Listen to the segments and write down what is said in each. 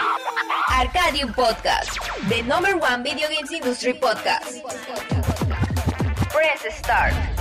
Arcadium Podcast, the number one video games industry podcast. Press start.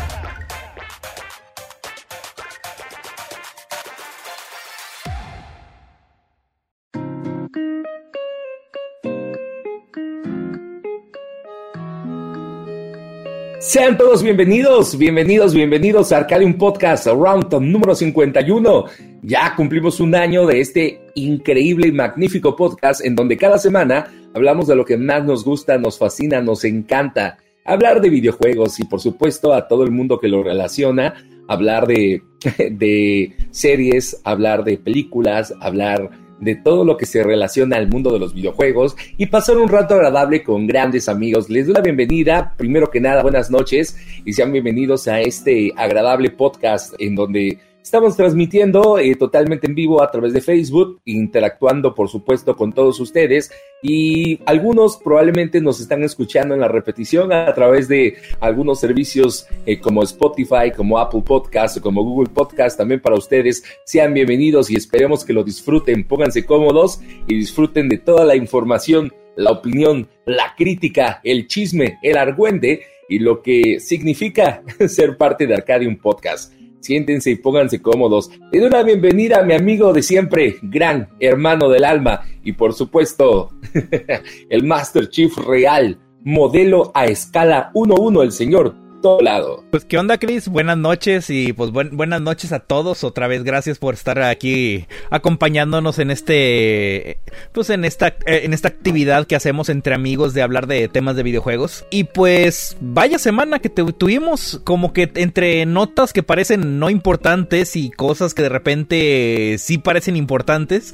Sean todos bienvenidos, bienvenidos, bienvenidos a Arcadium Podcast Round número 51. Ya cumplimos un año de este increíble y magnífico podcast en donde cada semana hablamos de lo que más nos gusta, nos fascina, nos encanta. Hablar de videojuegos y por supuesto a todo el mundo que lo relaciona, hablar de, de series, hablar de películas, hablar de todo lo que se relaciona al mundo de los videojuegos y pasar un rato agradable con grandes amigos. Les doy la bienvenida, primero que nada, buenas noches y sean bienvenidos a este agradable podcast en donde Estamos transmitiendo eh, totalmente en vivo a través de Facebook, interactuando por supuesto con todos ustedes y algunos probablemente nos están escuchando en la repetición a través de algunos servicios eh, como Spotify, como Apple Podcast, como Google Podcast. También para ustedes sean bienvenidos y esperemos que lo disfruten, pónganse cómodos y disfruten de toda la información, la opinión, la crítica, el chisme, el argüende y lo que significa ser parte de Arcadium Podcast. Siéntense y pónganse cómodos. Le doy la bienvenida a mi amigo de siempre, gran hermano del alma y por supuesto el Master Chief real, modelo a escala 1-1, el señor lado. Pues qué onda, Chris, buenas noches y pues buenas noches a todos. Otra vez gracias por estar aquí acompañándonos en este pues en esta eh, en esta actividad que hacemos entre amigos de hablar de temas de videojuegos. Y pues vaya semana que tuvimos como que entre notas que parecen no importantes y cosas que de repente sí parecen importantes,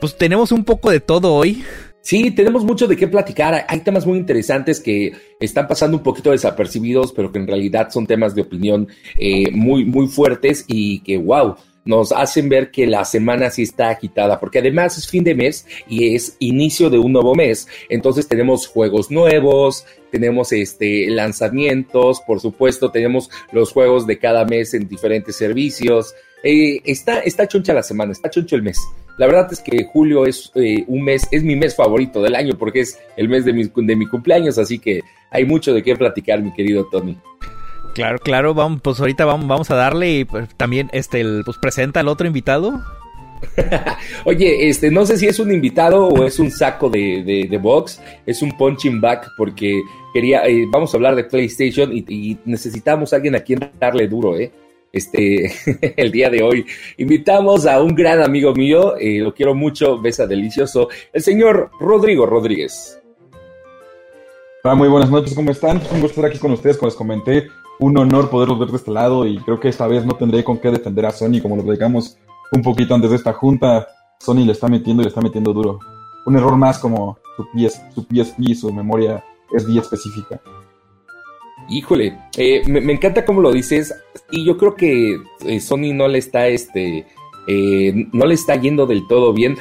pues tenemos un poco de todo hoy. Sí, tenemos mucho de qué platicar. Hay temas muy interesantes que están pasando un poquito desapercibidos, pero que en realidad son temas de opinión eh, muy, muy fuertes y que, wow, nos hacen ver que la semana sí está agitada, porque además es fin de mes y es inicio de un nuevo mes. Entonces tenemos juegos nuevos, tenemos este lanzamientos, por supuesto, tenemos los juegos de cada mes en diferentes servicios. Eh, está, está choncha la semana, está choncho el mes. La verdad es que julio es eh, un mes, es mi mes favorito del año porque es el mes de mi, de mi cumpleaños, así que hay mucho de qué platicar, mi querido Tony. Claro, claro, vamos, pues ahorita vamos, vamos a darle y pues, también este, pues presenta al otro invitado. Oye, este, no sé si es un invitado o es un saco de, de, box, es un punching back porque quería, eh, vamos a hablar de PlayStation y, y necesitamos a alguien a quien darle duro, ¿eh? Este, el día de hoy. Invitamos a un gran amigo mío, eh, lo quiero mucho, besa delicioso, el señor Rodrigo Rodríguez. Hola, muy buenas noches, ¿cómo están? Un gusto estar aquí con ustedes, como les comenté, un honor poderlos ver de este lado y creo que esta vez no tendré con qué defender a Sony, como lo dedicamos un poquito antes de esta junta. Sony le está metiendo y le está metiendo duro. Un error más como su, PS, su PSP y su memoria SD específica. Híjole, eh, me, encanta cómo lo dices y yo creo que eh, Sony no le está, este, eh, no le está yendo del todo bien,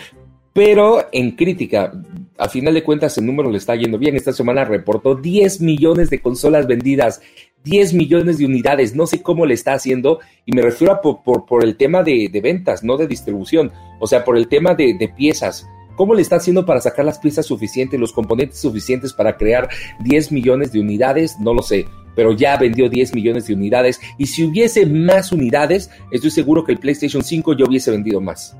pero en crítica, a final de cuentas el número le está yendo bien. Esta semana reportó 10 millones de consolas vendidas, 10 millones de unidades, no sé cómo le está haciendo y me refiero a por, por, el tema de, ventas, no de distribución, o sea, por el tema de, de piezas. ¿Cómo le está haciendo para sacar las piezas suficientes, los componentes suficientes para crear 10 millones de unidades? No lo sé, pero ya vendió 10 millones de unidades y si hubiese más unidades, estoy seguro que el PlayStation 5 ya hubiese vendido más.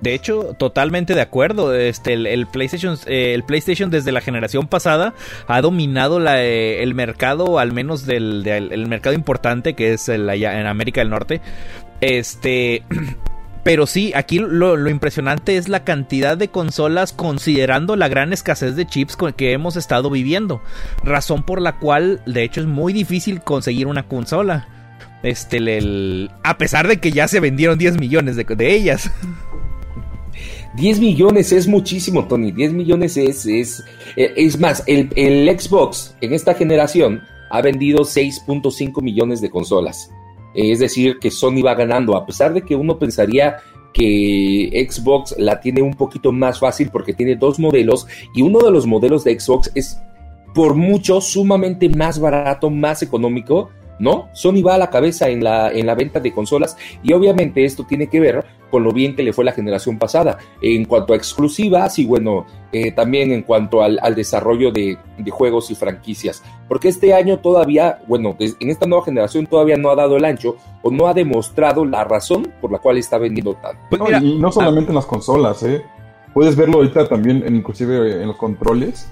De hecho, totalmente de acuerdo. Este, el, PlayStation, eh, el PlayStation desde la generación pasada ha dominado eh, el mercado, al menos del, el mercado importante que es en América del Norte. Este, Pero sí, aquí lo, impresionante es la cantidad de consolas considerando la gran escasez de chips que hemos estado viviendo. Razón por la cual, de hecho, es muy difícil conseguir una consola. Este, a pesar de que ya se vendieron 10 millones de, ellas. 10 millones es muchísimo, Tony. 10 millones es, es, eh, es más, el Xbox en esta generación ha vendido 6.5 millones de consolas. Es decir, que Sony va ganando, a pesar de que uno pensaría que Xbox la tiene un poquito más fácil porque tiene dos modelos y uno de los modelos de Xbox es por mucho sumamente más barato, más económico, ¿no? Sony va a la cabeza en la, en la venta de consolas y obviamente esto tiene que ver con lo bien que le fue la generación pasada. En cuanto a exclusivas y bueno, eh, también en cuanto al, desarrollo de, juegos y franquicias. Porque este año todavía, bueno, en esta nueva generación todavía no ha dado el ancho o no ha demostrado la razón por la cual está vendiendo tanto. Pues y no solamente en las consolas, ¿eh? Puedes verlo ahorita también, en, inclusive en los controles.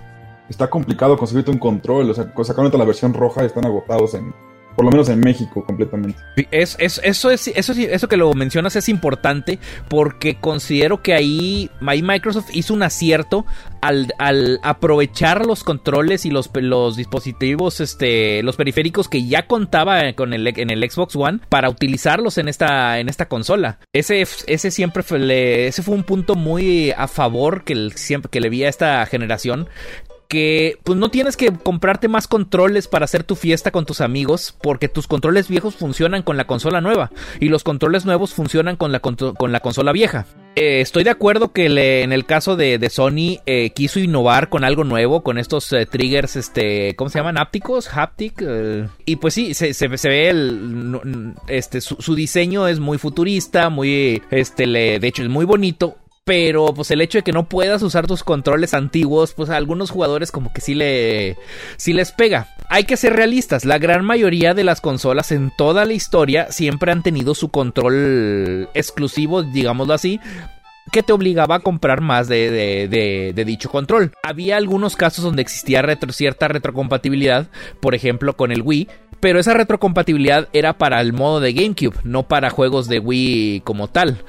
Está complicado conseguirte un control, o sea, sacaron la versión roja y están agotados en, por lo menos en México completamente. Es, eso, es, eso, que lo mencionas es importante porque considero que ahí, Microsoft hizo un acierto al, aprovechar los controles y los, los dispositivos, este, los periféricos que ya contaba con el, en el Xbox One para utilizarlos en esta, en esta consola. Ese, ese siempre fue, ese fue un punto muy a favor que, siempre, que le vi a esta generación que pues no tienes que comprarte más controles para hacer tu fiesta con tus amigos porque tus controles viejos funcionan con la consola nueva y los controles nuevos funcionan con la, con la consola vieja. Eh, estoy de acuerdo que en el caso de, Sony eh, quiso innovar con algo nuevo, con estos eh, triggers, este, ¿cómo se llaman? Ápticos, haptic. y pues sí, se, se, ve el, este, su, su, diseño es muy futurista, muy, este, le, de hecho es muy bonito pero pues el hecho de que no puedas usar tus controles antiguos, pues a algunos jugadores como que sí, le, sí les pega. Hay que ser realistas, la gran mayoría de las consolas en toda la historia siempre han tenido su control exclusivo, digámoslo así, que te obligaba a comprar más de, de, de, dicho control. Había algunos casos donde existía cierta retrocompatibilidad, por ejemplo con el Wii, pero esa retrocompatibilidad era para el modo de GameCube, no para juegos de Wii como tal.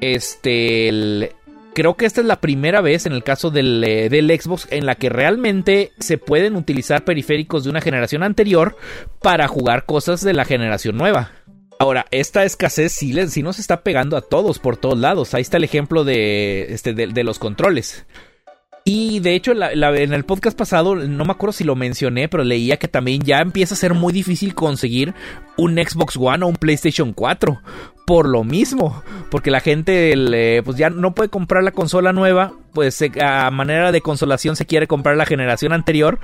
Este. creo que esta es la primera vez en el caso del, eh, del, Xbox en la que realmente se pueden utilizar periféricos de una generación anterior para jugar cosas de la generación nueva. Ahora, esta escasez sí, sí nos está pegando a todos por todos lados. Ahí está el ejemplo de, este, de los controles. Y de hecho, en el podcast pasado, no me acuerdo si lo mencioné, pero leía que también ya empieza a ser muy difícil conseguir un Xbox One o un PlayStation 4. Por lo mismo, porque la gente pues ya no puede comprar la consola nueva, pues a manera de consolación se quiere comprar la generación anterior.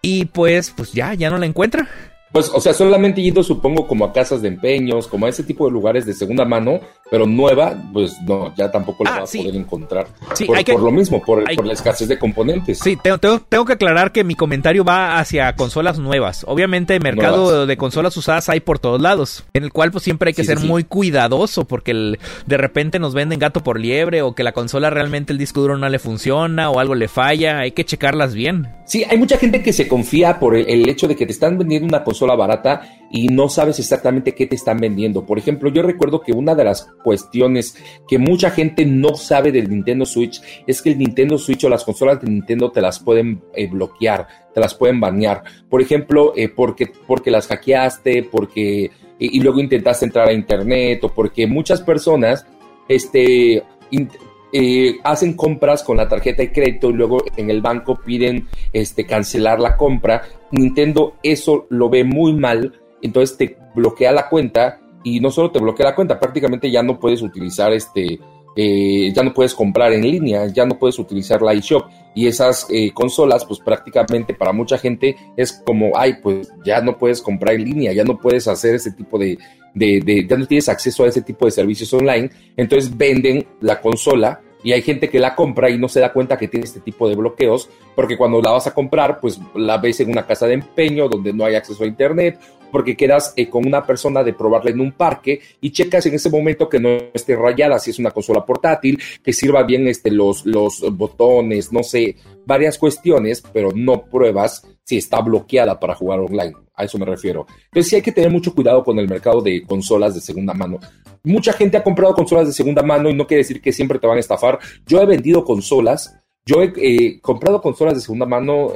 Y pues, pues ya, ya no la encuentra. Pues, o sea, solamente yendo, supongo, como a casas de empeños, como a ese tipo de lugares de segunda mano, pero nueva, pues no, ya tampoco la ah, vas a poder encontrar. Sí, por, por, lo mismo, por, la escasez de componentes. Sí, tengo, tengo, que aclarar que mi comentario va hacia consolas nuevas. Obviamente, mercado de consolas usadas hay por todos lados, en el cual pues siempre hay que ser muy cuidadoso, porque de repente nos venden gato por liebre, o que la consola realmente el disco duro no le funciona, o algo le falla, hay que checarlas bien. Sí, hay mucha gente que se confía por el hecho de que te están vendiendo una consola barata y no sabes exactamente qué te están vendiendo. Por ejemplo, yo recuerdo que una de las cuestiones que mucha gente no sabe del Nintendo Switch es que el Nintendo Switch o las consolas de Nintendo te las pueden eh, bloquear, te las pueden banear. Por ejemplo, eh, porque, porque las hackeaste, porque y, luego intentaste entrar a internet o porque muchas personas este, eh, hacen compras con la tarjeta de crédito y luego en el banco piden este, cancelar la compra. Nintendo eso lo ve muy mal, entonces te bloquea la cuenta y no solo te bloquea la cuenta, prácticamente ya no puedes utilizar este, eh, ya no puedes comprar en línea, ya no puedes utilizar la eShop. Y esas eh, consolas pues prácticamente para mucha gente es como, ay, pues ya no puedes comprar en línea, ya no puedes hacer ese tipo de, de, ya no tienes acceso a ese tipo de servicios online, entonces venden la consola y hay gente que la compra y no se da cuenta que tiene este tipo de bloqueos, porque cuando la vas a comprar, pues la ves en una casa de empeño donde no hay acceso a internet, porque quedas eh, con una persona de probarla en un parque y checas en ese momento que no esté rayada, si es una consola portátil, que sirva bien este, los, los botones, no sé, varias cuestiones, pero no pruebas si está bloqueada para jugar online. A eso me refiero. Entonces sí hay que tener mucho cuidado con el mercado de consolas de segunda mano. Mucha gente ha comprado consolas de segunda mano y no quiere decir que siempre te van a estafar. Yo he vendido consolas. Yo he eh, comprado consolas de segunda mano.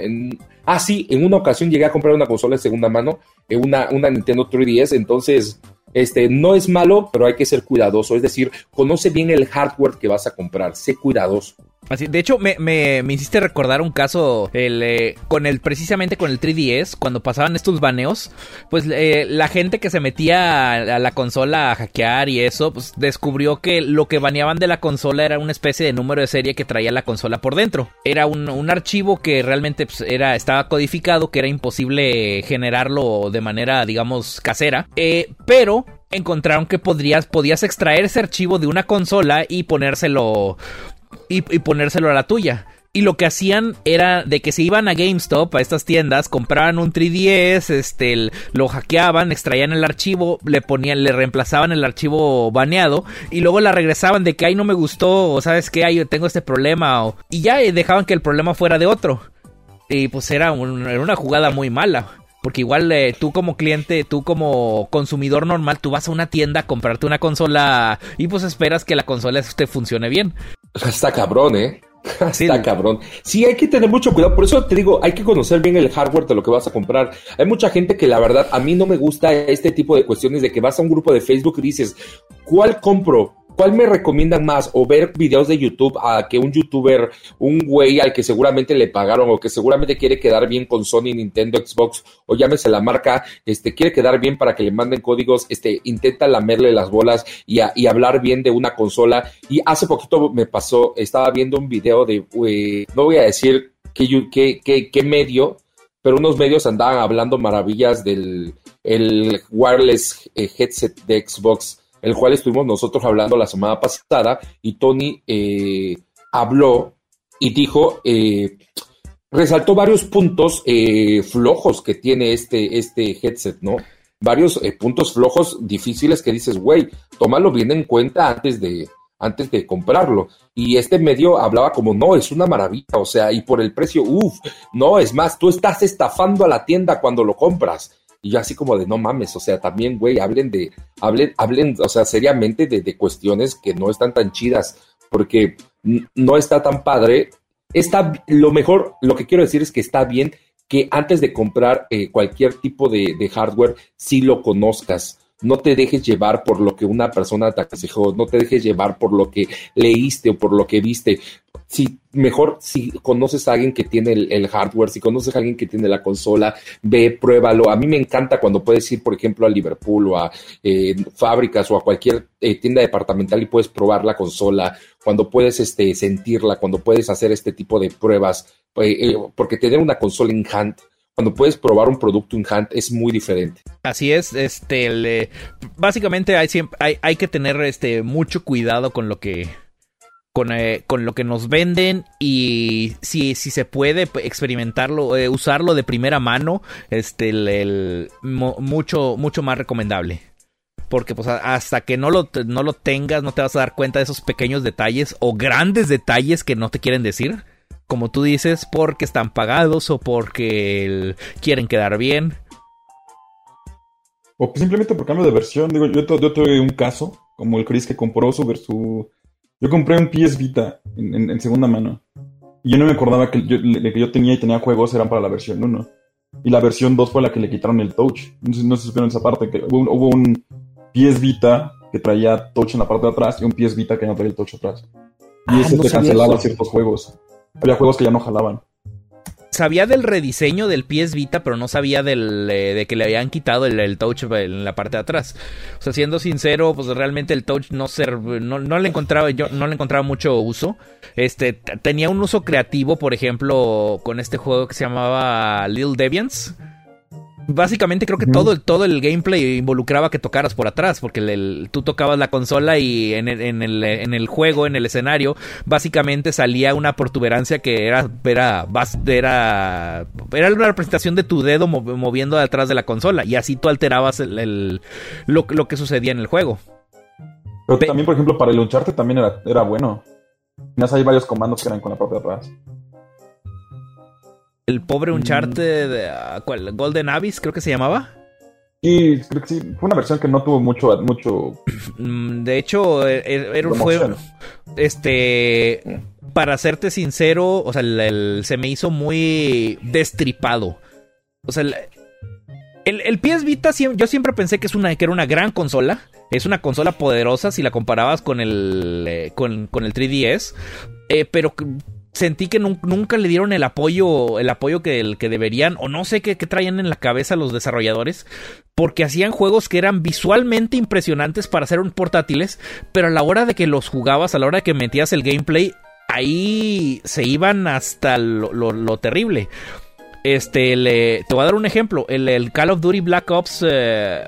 Ah, sí, en una ocasión llegué a comprar una consola de segunda mano, una, una Nintendo 3DS, entonces este, no es malo, pero hay que ser cuidadoso. Es decir, conoce bien el hardware que vas a comprar, sé cuidadoso. De hecho, me, me, me, hiciste recordar un caso el, eh, con el, precisamente con el 3DS, cuando pasaban estos baneos, pues eh, la gente que se metía a, la consola a hackear y eso, pues descubrió que lo que baneaban de la consola era una especie de número de serie que traía la consola por dentro. Era un, un archivo que realmente pues, era, estaba codificado, que era imposible generarlo de manera, digamos, casera. Eh, pero encontraron que podrías, podías extraer ese archivo de una consola y ponérselo y, ponérselo a la tuya. Y lo que hacían era de que se iban a GameStop, a estas tiendas, compraban un 3DS, este, lo hackeaban, extraían el archivo, le ponían, le reemplazaban el archivo baneado y luego la regresaban de que ay no me gustó o sabes que ay tengo este problema o, y ya dejaban que el problema fuera de otro. Y pues era, era una jugada muy mala. Porque igual eh, tú como cliente, tú como consumidor normal, tú vas a una tienda a comprarte una consola y pues esperas que la consola te funcione bien. Está cabrón, ¿eh? Está cabrón. Sí, hay que tener mucho cuidado. Por eso te digo, hay que conocer bien el hardware de lo que vas a comprar. Hay mucha gente que la verdad a mí no me gusta este tipo de cuestiones de que vas a un grupo de Facebook y dices, ¿cuál compro? ¿Cuál me recomiendan más? O ver videos de YouTube a que un youtuber, un güey al que seguramente le pagaron o que seguramente quiere quedar bien con Sony, Nintendo, Xbox o llámese la marca, este, quiere quedar bien para que le manden códigos, este, intenta lamerle las bolas y, hablar bien de una consola. Y hace poquito me pasó, estaba viendo un video de, no voy a decir qué, qué, qué, medio, pero unos medios andaban hablando maravillas del el wireless eh, headset de Xbox el cual estuvimos nosotros hablando la semana pasada y Tony eh, habló y dijo, eh, resaltó varios puntos eh, flojos que tiene este, este headset, ¿no? Varios puntos flojos difíciles que dices, güey, tómalo bien en cuenta antes de, antes de comprarlo. Y este medio hablaba como, no, es una maravilla, o sea, y por el precio, uff, no, es más, tú estás estafando a la tienda cuando lo compras. Y yo así como de no mames, o sea, también, güey, hablen de, hablen, hablen, o sea, seriamente de, de cuestiones que no están tan chidas, porque no está tan padre. Está, lo mejor, lo que quiero decir es que está bien que antes de comprar eh, cualquier tipo de, de hardware, sí lo conozcas no te dejes llevar por lo que una persona te aconsejó, no te dejes llevar por lo que leíste o por lo que viste. Si mejor si conoces a alguien que tiene el, hardware, si conoces a alguien que tiene la consola, ve, pruébalo. A mí me encanta cuando puedes ir, por ejemplo, a Liverpool o a eh, fábricas o a cualquier eh, tienda departamental y puedes probar la consola, cuando puedes este, sentirla, cuando puedes hacer este tipo de pruebas, eh, porque tener una consola en hand cuando puedes probar un producto en hand es muy diferente. Así es, este, básicamente hay, que tener este, mucho cuidado con lo que, con, eh, con, lo que nos venden y si, se puede experimentarlo, eh, usarlo de primera mano, este, mucho, mucho más recomendable. Porque pues hasta que no lo tengas no te vas a dar cuenta de esos pequeños detalles o grandes detalles que no te quieren decir como tú dices, porque están pagados o porque quieren quedar bien. O simplemente por cambio de versión. Digo, yo, yo tuve un caso, como el Chris que compró su, su... Yo compré un PS Vita en, segunda mano. Y yo no me acordaba que yo, que yo tenía y tenía juegos eran para la versión 1. Y la versión 2 fue la que le quitaron el touch. No sé, no se supieron esa parte. Que hubo, hubo, un PS Vita que traía touch en la parte de atrás y un PS Vita que no traía el touch atrás. Y ah, eso te cancelaba ciertos juegos. Había juegos que ya no jalaban. Sabía del rediseño del PS Vita, pero no sabía del, eh, de que le habían quitado el, touch en la parte de atrás. O sea, siendo sincero, pues realmente el touch no, ser, no, no, le encontraba yo no le encontraba mucho uso. Este tenía un uso creativo, por ejemplo, con este juego que se llamaba Little Deviants Básicamente creo que todo, todo el gameplay involucraba que tocaras por atrás, porque tú tocabas la consola y en el, en, el, en el, juego, en el escenario, básicamente salía una protuberancia que era, era, era, era una representación de tu dedo moviendo detrás de la consola y así tú alterabas el, lo, que sucedía en el juego. Pero también, por ejemplo, para el Uncharted también era, era bueno. hay varios comandos que eran con la parte de atrás. El pobre mm. Uncharted, ah, ¿cuál? Golden Abyss creo que se llamaba. Sí, creo que sí. Fue una versión que no tuvo mucho. mucho... Mm, de hecho, e, e, era un juego. Este. Para serte sincero, o sea, se me hizo muy destripado. O sea, el, el, PS Vita, yo siempre pensé que, es una, que era una gran consola. Es una consola poderosa si la comparabas con el, eh, con, con, el 3DS. Eh, pero sentí que nunca le dieron el apoyo, el apoyo que, que deberían, o no sé qué, traían en la cabeza los desarrolladores, porque hacían juegos que eran visualmente impresionantes para ser un portátiles, pero a la hora de que los jugabas, a la hora de que metías el gameplay, ahí se iban hasta lo, lo terrible. Este, le, te voy a dar un ejemplo. El, el Call of Duty Black Ops, eh,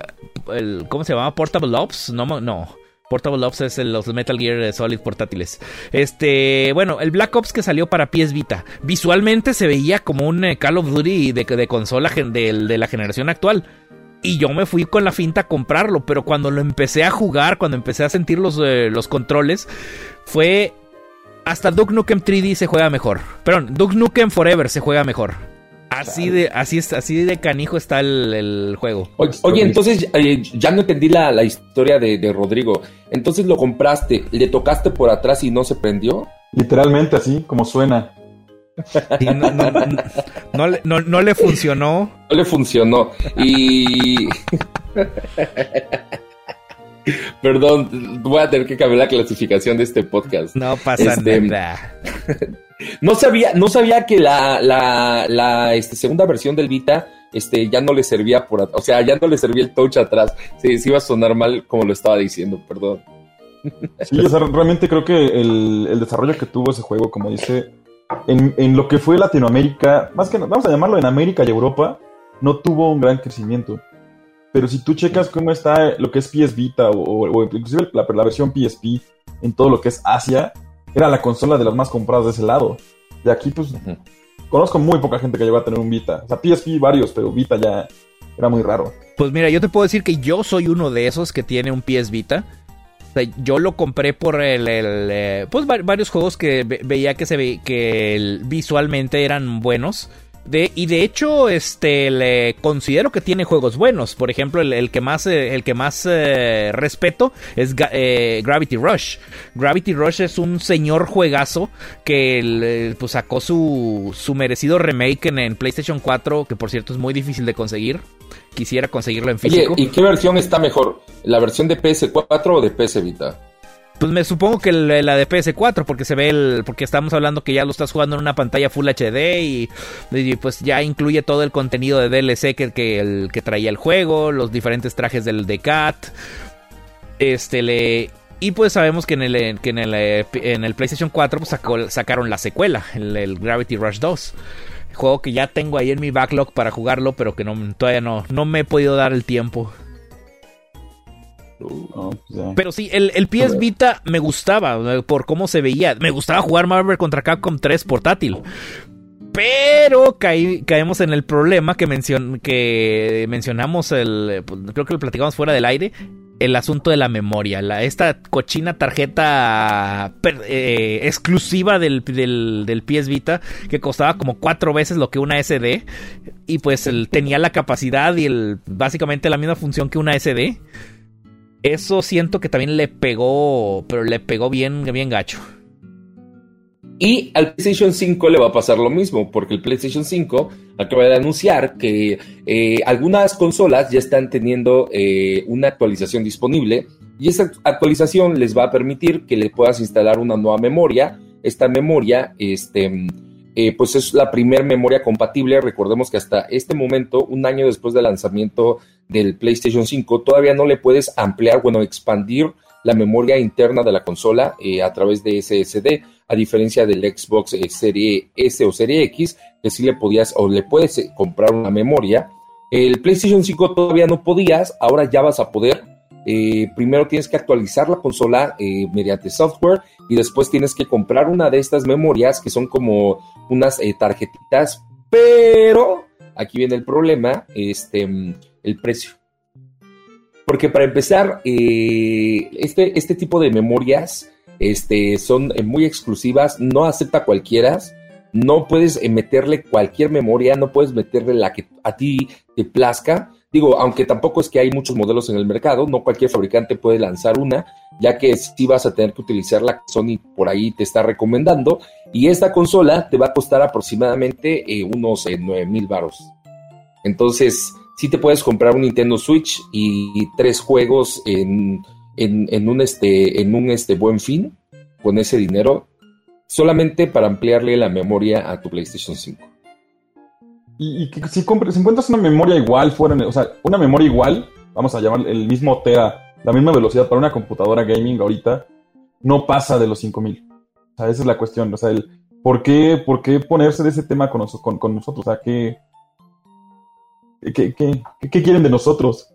el, ¿cómo se llama? Portable Ops. No, no. Portable Ops es el, los Metal Gear Solid portátiles. Este, bueno, el Black Ops que salió para PS Vita. Visualmente se veía como un eh, Call of Duty de, consola de, de la generación actual. Y yo me fui con la finta a comprarlo, pero cuando lo empecé a jugar, cuando empecé a sentir los, eh, los controles, fue... Hasta Duke Nukem 3D se juega mejor. Perdón, Duke Nukem Forever se juega mejor. Así de, así es, así de canijo está el, juego. Oye, entonces eh, ya no entendí la, historia de, Rodrigo. Entonces lo compraste, le tocaste por atrás y no se prendió. Literalmente así, como suena. no, le funcionó. No le funcionó. Y. Perdón, voy a tener que cambiar la clasificación de este podcast. No pasa este, nada. no sabía, no sabía que la, la, este, segunda versión del Vita este, ya no le servía por o sea, ya no le servía el touch atrás. Sí, sí iba a sonar mal como lo estaba diciendo, perdón. Sí, o sea, realmente creo que el, el desarrollo que tuvo ese juego, como dice, en, lo que fue Latinoamérica, más que vamos a llamarlo en América y Europa, no tuvo un gran crecimiento. Pero si tú checas cómo está lo que es PS Vita o, inclusive la, versión PSP en todo lo que es Asia, era la consola de las más compradas de ese lado. De aquí, pues, conozco muy poca gente que llegó a tener un Vita. O sea, PSP varios, pero Vita ya era muy raro. Pues mira, yo te puedo decir que yo soy uno de esos que tiene un PS Vita yo lo compré por el, eh, pues varios juegos que veía que se ve que visualmente eran buenos. De, y de hecho, este le considero que tiene juegos buenos. Por ejemplo, el, que más, el que más eh, respeto es eh, Gravity Rush. Gravity Rush es un señor juegazo que pues, sacó su, su merecido remake en, en, PlayStation 4, que por cierto es muy difícil de conseguir. Quisiera conseguirlo en físico. ¿y qué versión está mejor? ¿La versión de PS4 o de PS Vita? Pues me supongo que la de PS4, porque se ve el. Porque estamos hablando que ya lo estás jugando en una pantalla Full HD y, pues ya incluye todo el contenido de DLC que, que, traía el juego, los diferentes trajes del de Cat. Este le. Y pues sabemos que en el, que en el, en el PlayStation 4 pues sacaron la secuela, el, Gravity Rush 2. Juego que ya tengo ahí en mi backlog para jugarlo, pero que no, todavía no, no me he podido dar el tiempo. Pues Pero sí, el, el PS Vita me gustaba eh, por cómo se veía. Me gustaba jugar Marvel contra Capcom 3 portátil. Pero caemos en el problema que, que mencionamos, el, pues, creo que lo platicamos fuera del aire, el asunto de la memoria. La, esta cochina tarjeta eh, exclusiva del, del, PS Vita que costaba como cuatro veces lo que una SD. Y pues tenía la capacidad y el, básicamente la misma función que una SD. Eso siento que también le pegó, pero le pegó bien, bien gacho. Y al PlayStation 5 le va a pasar lo mismo, porque el PlayStation 5 acaba de anunciar que eh, algunas consolas ya están teniendo eh, una actualización disponible y esa actualización les va a permitir que le puedas instalar una nueva memoria. Esta memoria, este, eh, pues es la primera memoria compatible. Recordemos que hasta este momento, un año después del lanzamiento del PlayStation 5, todavía no le puedes ampliar, bueno, expandir la memoria interna de la consola eh, a través de SSD, a diferencia del Xbox eh, Serie S o Serie X, que sí le podías o le puedes comprar una memoria. El PlayStation 5 todavía no podías, ahora ya vas a poder. Primero tienes que actualizar la consola mediante software y después tienes que comprar una de estas memorias que son como unas eh, tarjetitas, pero aquí viene el problema, este, el precio. Porque para empezar, eh, este, este tipo de memorias este, son eh, muy exclusivas, no acepta cualquiera, no puedes meterle cualquier memoria, no puedes meterle la que a ti te plazca. Digo, aunque tampoco es que hay muchos modelos en el mercado, no cualquier fabricante puede lanzar una, ya que si vas a tener que utilizar la que Sony por ahí te está recomendando. Y esta consola te va a costar aproximadamente eh, unos eh, 9 mil baros. Entonces, si te puedes comprar un Nintendo Switch y, tres juegos en, en, un, este, en un este, buen fin con ese dinero, solamente para ampliarle la memoria a tu PlayStation 5. Y, si, compras, si encuentras una memoria igual, fuera, o sea, una memoria igual, vamos a llamar el mismo Tera, la misma velocidad para una computadora gaming ahorita, no pasa de los 5000. O sea, esa es la cuestión. O sea, el, ¿por, qué, ¿por qué ponerse de ese tema con, con, con nosotros? O sea, ¿qué, ¿Qué, qué, quieren de nosotros?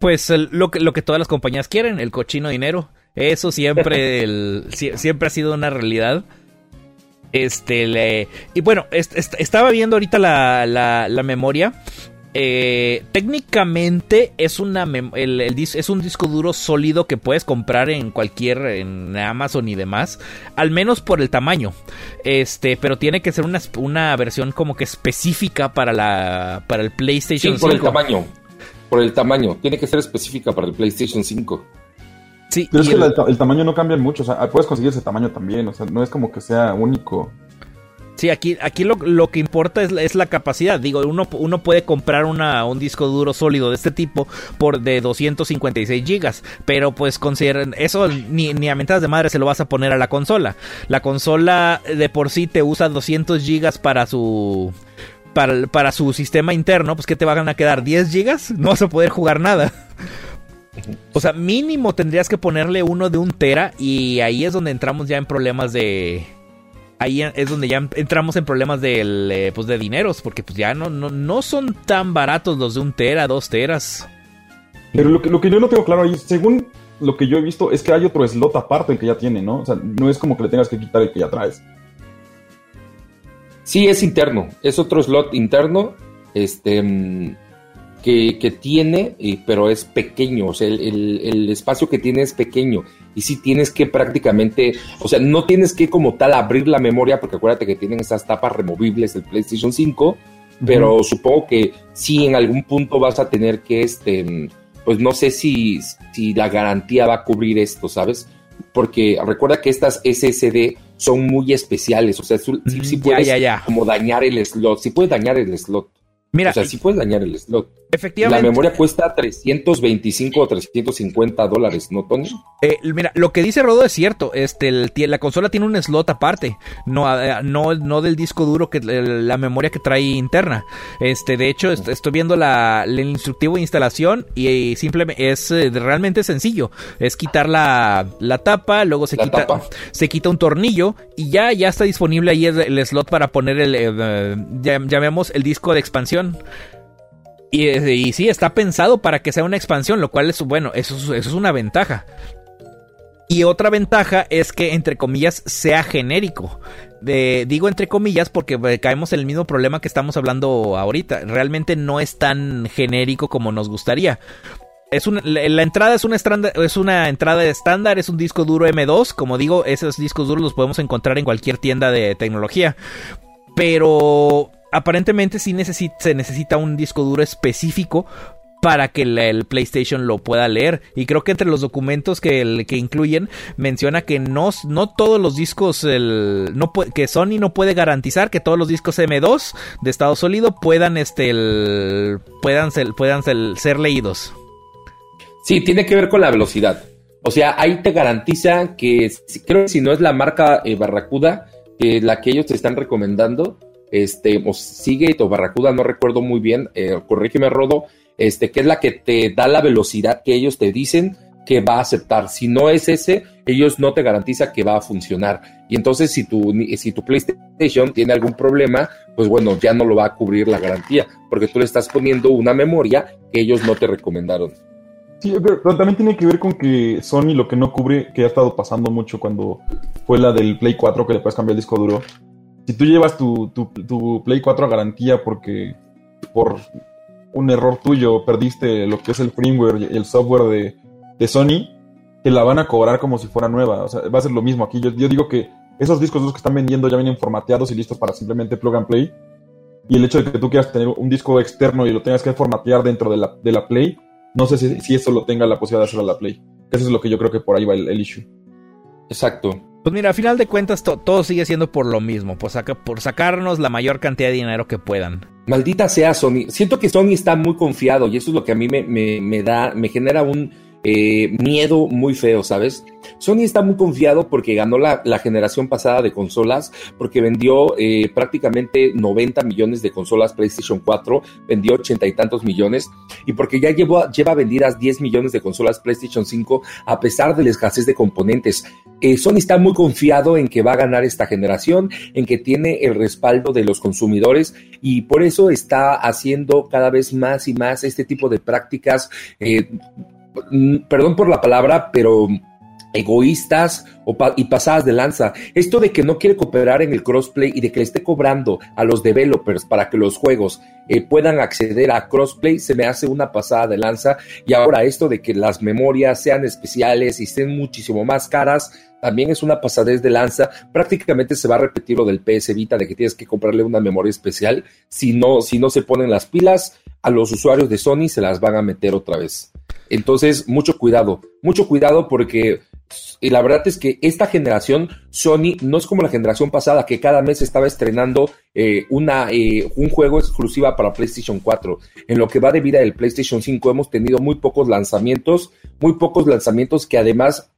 Pues lo, que, lo que todas las compañías quieren, el cochino dinero. Eso siempre, siempre ha sido una realidad. Este, le, y bueno, estaba viendo ahorita la, la, memoria. Eh, técnicamente es una el, es un disco duro sólido que puedes comprar en cualquier en Amazon y demás, al menos por el tamaño. Este, pero tiene que ser una, una versión como que específica para la para el PlayStation sí, por el tamaño. Por el tamaño, tiene que ser específica para el PlayStation 5. Pero es que el... tamaño no cambia mucho, o sea, puedes conseguir ese tamaño también, o sea, no es como que sea único. Sí, aquí, aquí lo, que importa es, la capacidad. Digo, uno, uno puede comprar una, un disco duro sólido de este tipo por de 256 gigas, pero pues consideren eso ni, ni a mentadas de madre se lo vas a poner a la consola. La consola de por sí te usa 200 gigas para su para, para su sistema interno, pues que te van a quedar 10 gigas, no vas a poder jugar nada. O sea, mínimo tendrías que ponerle uno de un tera y ahí es donde entramos ya en problemas de... Ahí es donde ya entramos en problemas de, eh, pues de dineros, porque pues ya no, no, no son tan baratos los de un tera, dos teras. Pero lo que, lo que yo no tengo claro ahí, según lo que yo he visto, es que hay otro slot aparte el que ya tiene, ¿no? O sea, no es como que le tengas que quitar el que ya traes. Sí, es interno, es otro slot interno. Este, que, tiene, pero es pequeño, o sea, el, espacio que tiene es pequeño y si tienes que prácticamente, o sea, no tienes que como tal abrir la memoria, porque acuérdate que tienen esas tapas removibles del PlayStation 5, pero supongo que sí en algún punto vas a tener que, este, pues no sé si, si la garantía va a cubrir esto, ¿sabes? Porque recuerda que estas SSD son muy especiales, o sea, si, puedes como dañar el slot, si puedes dañar el slot. Mira, o sea, sí puedes dañar el slot. Efectivamente. La memoria cuesta 325 o 350 dólares, ¿no, Tony? Eh, mira, lo que dice Rodo es cierto. Este, la consola tiene un slot aparte, no, eh, no, no del disco duro que la memoria que trae interna. Este, de hecho, estoy viendo la, el instructivo de instalación y, simplemente es eh, realmente sencillo. Es quitar la, tapa, luego se quita, se quita un tornillo y ya, ya está disponible ahí el, slot para poner el, llamemos el disco de expansión. Y, sí, está pensado para que sea una expansión, lo cual es bueno, eso, es una ventaja. Y otra ventaja es que, entre comillas, sea genérico. digo entre comillas porque eh, caemos en el mismo problema que estamos hablando ahorita. Realmente no es tan genérico como nos gustaría. La, entrada es una, es una entrada estándar, es un disco duro M2. Como digo, esos discos duros los podemos encontrar en cualquier tienda de tecnología. Pero aparentemente sí se necesita un disco duro específico para que el, PlayStation lo pueda leer. Y creo que entre los documentos que, que incluyen menciona que no, no todos los discos, el, no que Sony no puede garantizar que todos los discos M2 de estado sólido puedan, este, puedan, ser, puedan ser, leídos. Sí, tiene que ver con la velocidad. O sea, ahí te garantiza que, creo que si no es la marca eh, Barracuda, que la que ellos te están recomendando, este, o sigue o Barracuda, no recuerdo muy bien, eh, corrígeme Rodo, este, que es la que te da la velocidad que ellos te dicen que va a aceptar. Si no es ese, ellos no te garantizan que va a funcionar. Y entonces si tu, si tu PlayStation tiene algún problema, pues bueno, ya no lo va a cubrir la garantía, porque tú le estás poniendo una memoria que ellos no te recomendaron. Sí, pero, también tiene que ver con que Sony lo que no cubre, que ha estado pasando mucho cuando fue la del Play 4, que le puedes cambiar el disco duro, si tú llevas tu, Play 4 a garantía porque por un error tuyo perdiste lo que es el firmware y el software de, Sony, te la van a cobrar como si fuera nueva. O sea, va a ser lo mismo aquí. Yo, digo que esos discos que están vendiendo ya vienen formateados y listos para simplemente plug and play. Y el hecho de que tú quieras tener un disco externo y lo tengas que formatear dentro de la, de la Play, no sé si, eso lo tenga la posibilidad de hacer a la Play. Eso es lo que yo creo que por ahí va el issue. Exacto. Pues mira, a final de cuentas todo sigue siendo por lo mismo, por, por sacarnos la mayor cantidad de dinero que puedan. Maldita sea Sony. Siento que Sony está muy confiado y eso es lo que a mí me, da, me genera un eh, miedo muy feo, ¿sabes? Sony está muy confiado porque ganó la, generación pasada de consolas, porque vendió eh, prácticamente 90 millones de consolas PlayStation 4, vendió ochenta y tantos millones, y porque ya lleva vendidas 10 millones de consolas PlayStation 5 a pesar de la escasez de componentes. Eh, Sony está muy confiado en que va a ganar esta generación, en que tiene el respaldo de los consumidores y por eso está haciendo cada vez más y más este tipo de prácticas. Eh, perdón por la palabra, pero egoístas y pasadas de lanza. Esto de que no quiere cooperar en el crossplay y de que le esté cobrando a los developers para que los juegos eh, puedan acceder a crossplay se me hace una pasada de lanza. Y ahora esto de que las memorias sean especiales y estén muchísimo más caras también es una pasadez de lanza. Prácticamente se va a repetir lo del PS Vita de que tienes que comprarle una memoria especial. Si no, si no se ponen las pilas, a los usuarios de Sony se las van a meter otra vez. Entonces, mucho cuidado, mucho cuidado porque y la verdad es que esta generación Sony no es como la generación pasada que cada mes estaba estrenando eh, una, eh, un juego exclusiva para PlayStation 4. En lo que va de vida del PlayStation 5 hemos tenido muy pocos lanzamientos, muy pocos lanzamientos que además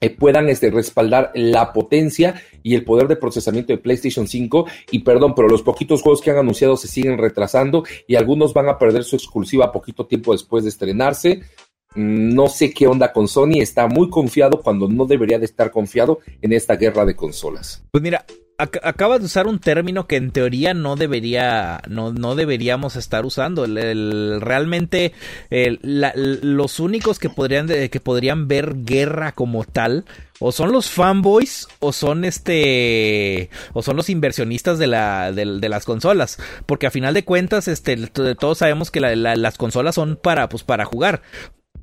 eh, puedan este, respaldar la potencia y el poder de procesamiento de PlayStation 5. Y perdón, pero los poquitos juegos que han anunciado se siguen retrasando y algunos van a perder su exclusiva poquito tiempo después de estrenarse. No sé qué onda con Sony, está muy confiado cuando no debería de estar confiado en esta guerra de consolas. Pues mira, acabas de usar un término que en teoría no debería, no, no deberíamos estar usando. realmente los únicos que podrían, que podrían ver guerra como tal o son los fanboys o son este o son los inversionistas de, la, de, las consolas porque a final de cuentas este todos sabemos que las consolas son para pues para jugar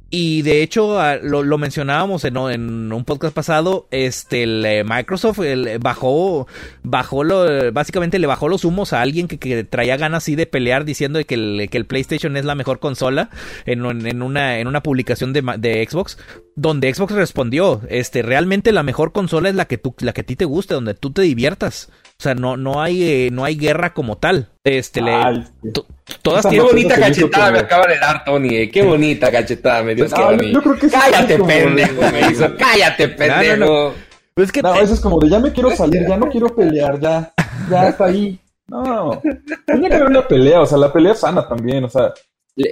y de hecho, ah, lo, mencionábamos en, un podcast pasado, este, eh, Microsoft bajó, bajó lo, básicamente le bajó los humos a alguien que, traía ganas así de pelear diciendo que el, que el PlayStation es la mejor consola en, una, en una publicación de, de, Xbox, donde Xbox respondió, este, realmente la mejor consola es la que tú, la que a ti te guste, donde tú te diviertas. O sea, no, no hay, eh, no hay guerra como tal. Este, le, todas Qué bonita cachetada me acaba de dar Tony, eh. qué bonita cachetada me dio. yo creo que Cállate, pendejo, me hizo. Cállate, pendejo. No, pues es que no, eso es como de ya me quiero salir, ya no quiero pelear, ya, ya está ahí. No, tiene que haber una pelea, o sea, la pelea sana también, o sea.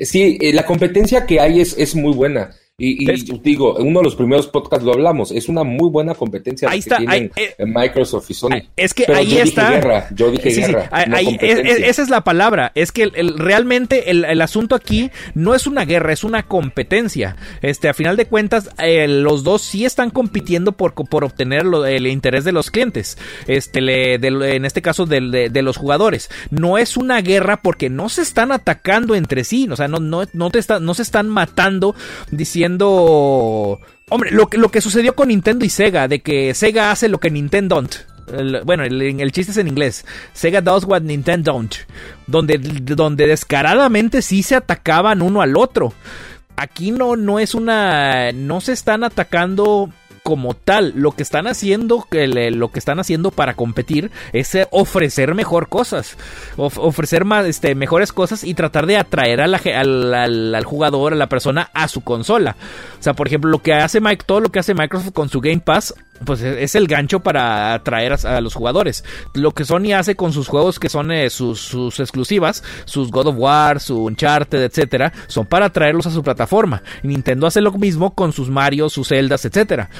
Sí, eh, la competencia que hay es, es muy buena. Y, digo, en uno de los primeros podcasts lo hablamos, es una muy buena competencia ahí está, tienen eh, Microsoft y Sony. Es que ahí yo está. Dije guerra, yo dije guerra. esa es la palabra. Es que realmente el, asunto aquí no es una guerra, es una competencia. Este, a final de cuentas, eh, los dos sí están compitiendo por, por obtener el interés de los clientes. Este, le, en este caso de, de, los jugadores. No es una guerra porque no se están atacando entre sí. O sea, no, no, no, te está, no se están matando diciendo Hombre, lo que, lo que sucedió con Nintendo y Sega, de que Sega hace lo que Nintendo don't. bueno, el, chiste es en inglés. Sega does what Nintendo don't. Donde, donde descaradamente sí se atacaban uno al otro. Aquí no, no es una. No se están atacando como tal, lo que están haciendo, lo que están haciendo para competir es eh, ofrecer mejor cosas, ofrecer más, este, mejores cosas y tratar de atraer a al, jugador, a la persona a su consola. O sea, por ejemplo, lo que hace Mike, todo lo que hace Microsoft con su Game Pass, pues e, es el gancho para atraer a, los jugadores. Lo que Sony hace con sus juegos que son eh, sus, sus, exclusivas, sus God of War, su Uncharted, etcétera, son para atraerlos a su plataforma. Nintendo hace lo mismo con sus Mario, sus Zeldas, etcétera.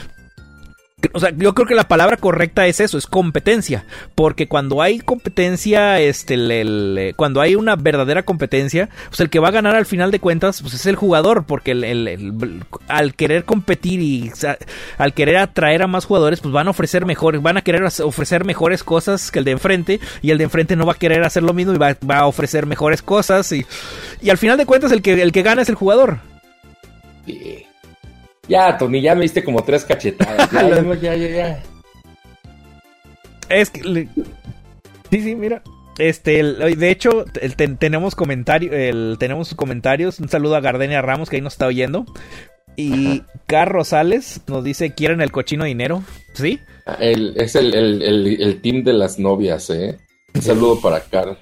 O sea, yo creo que la palabra correcta es eso, es competencia. Porque cuando hay competencia, este, cuando hay una verdadera competencia, pues el que va a ganar al final de cuentas, pues es el jugador. Porque al querer competir y al querer atraer a más jugadores, pues van a ofrecer mejores, van a querer ofrecer mejores cosas que el de enfrente. Y el de enfrente no va a querer hacer lo mismo y va, a ofrecer mejores cosas. Y, y al final de cuentas, el que, el que gana es el jugador. Ya, Tony, ya me diste como tres cachetadas. Ya, ya, ya, Es que. Sí, sí, mira. Este, de hecho, tenemos comentarios, tenemos comentarios. Un saludo a Gardenia Ramos que ahí nos está oyendo. Y Car Rosales nos dice, ¿quieren el cochino dinero? ¿Sí? es el, team de las novias, ¿eh? Un saludo para Car.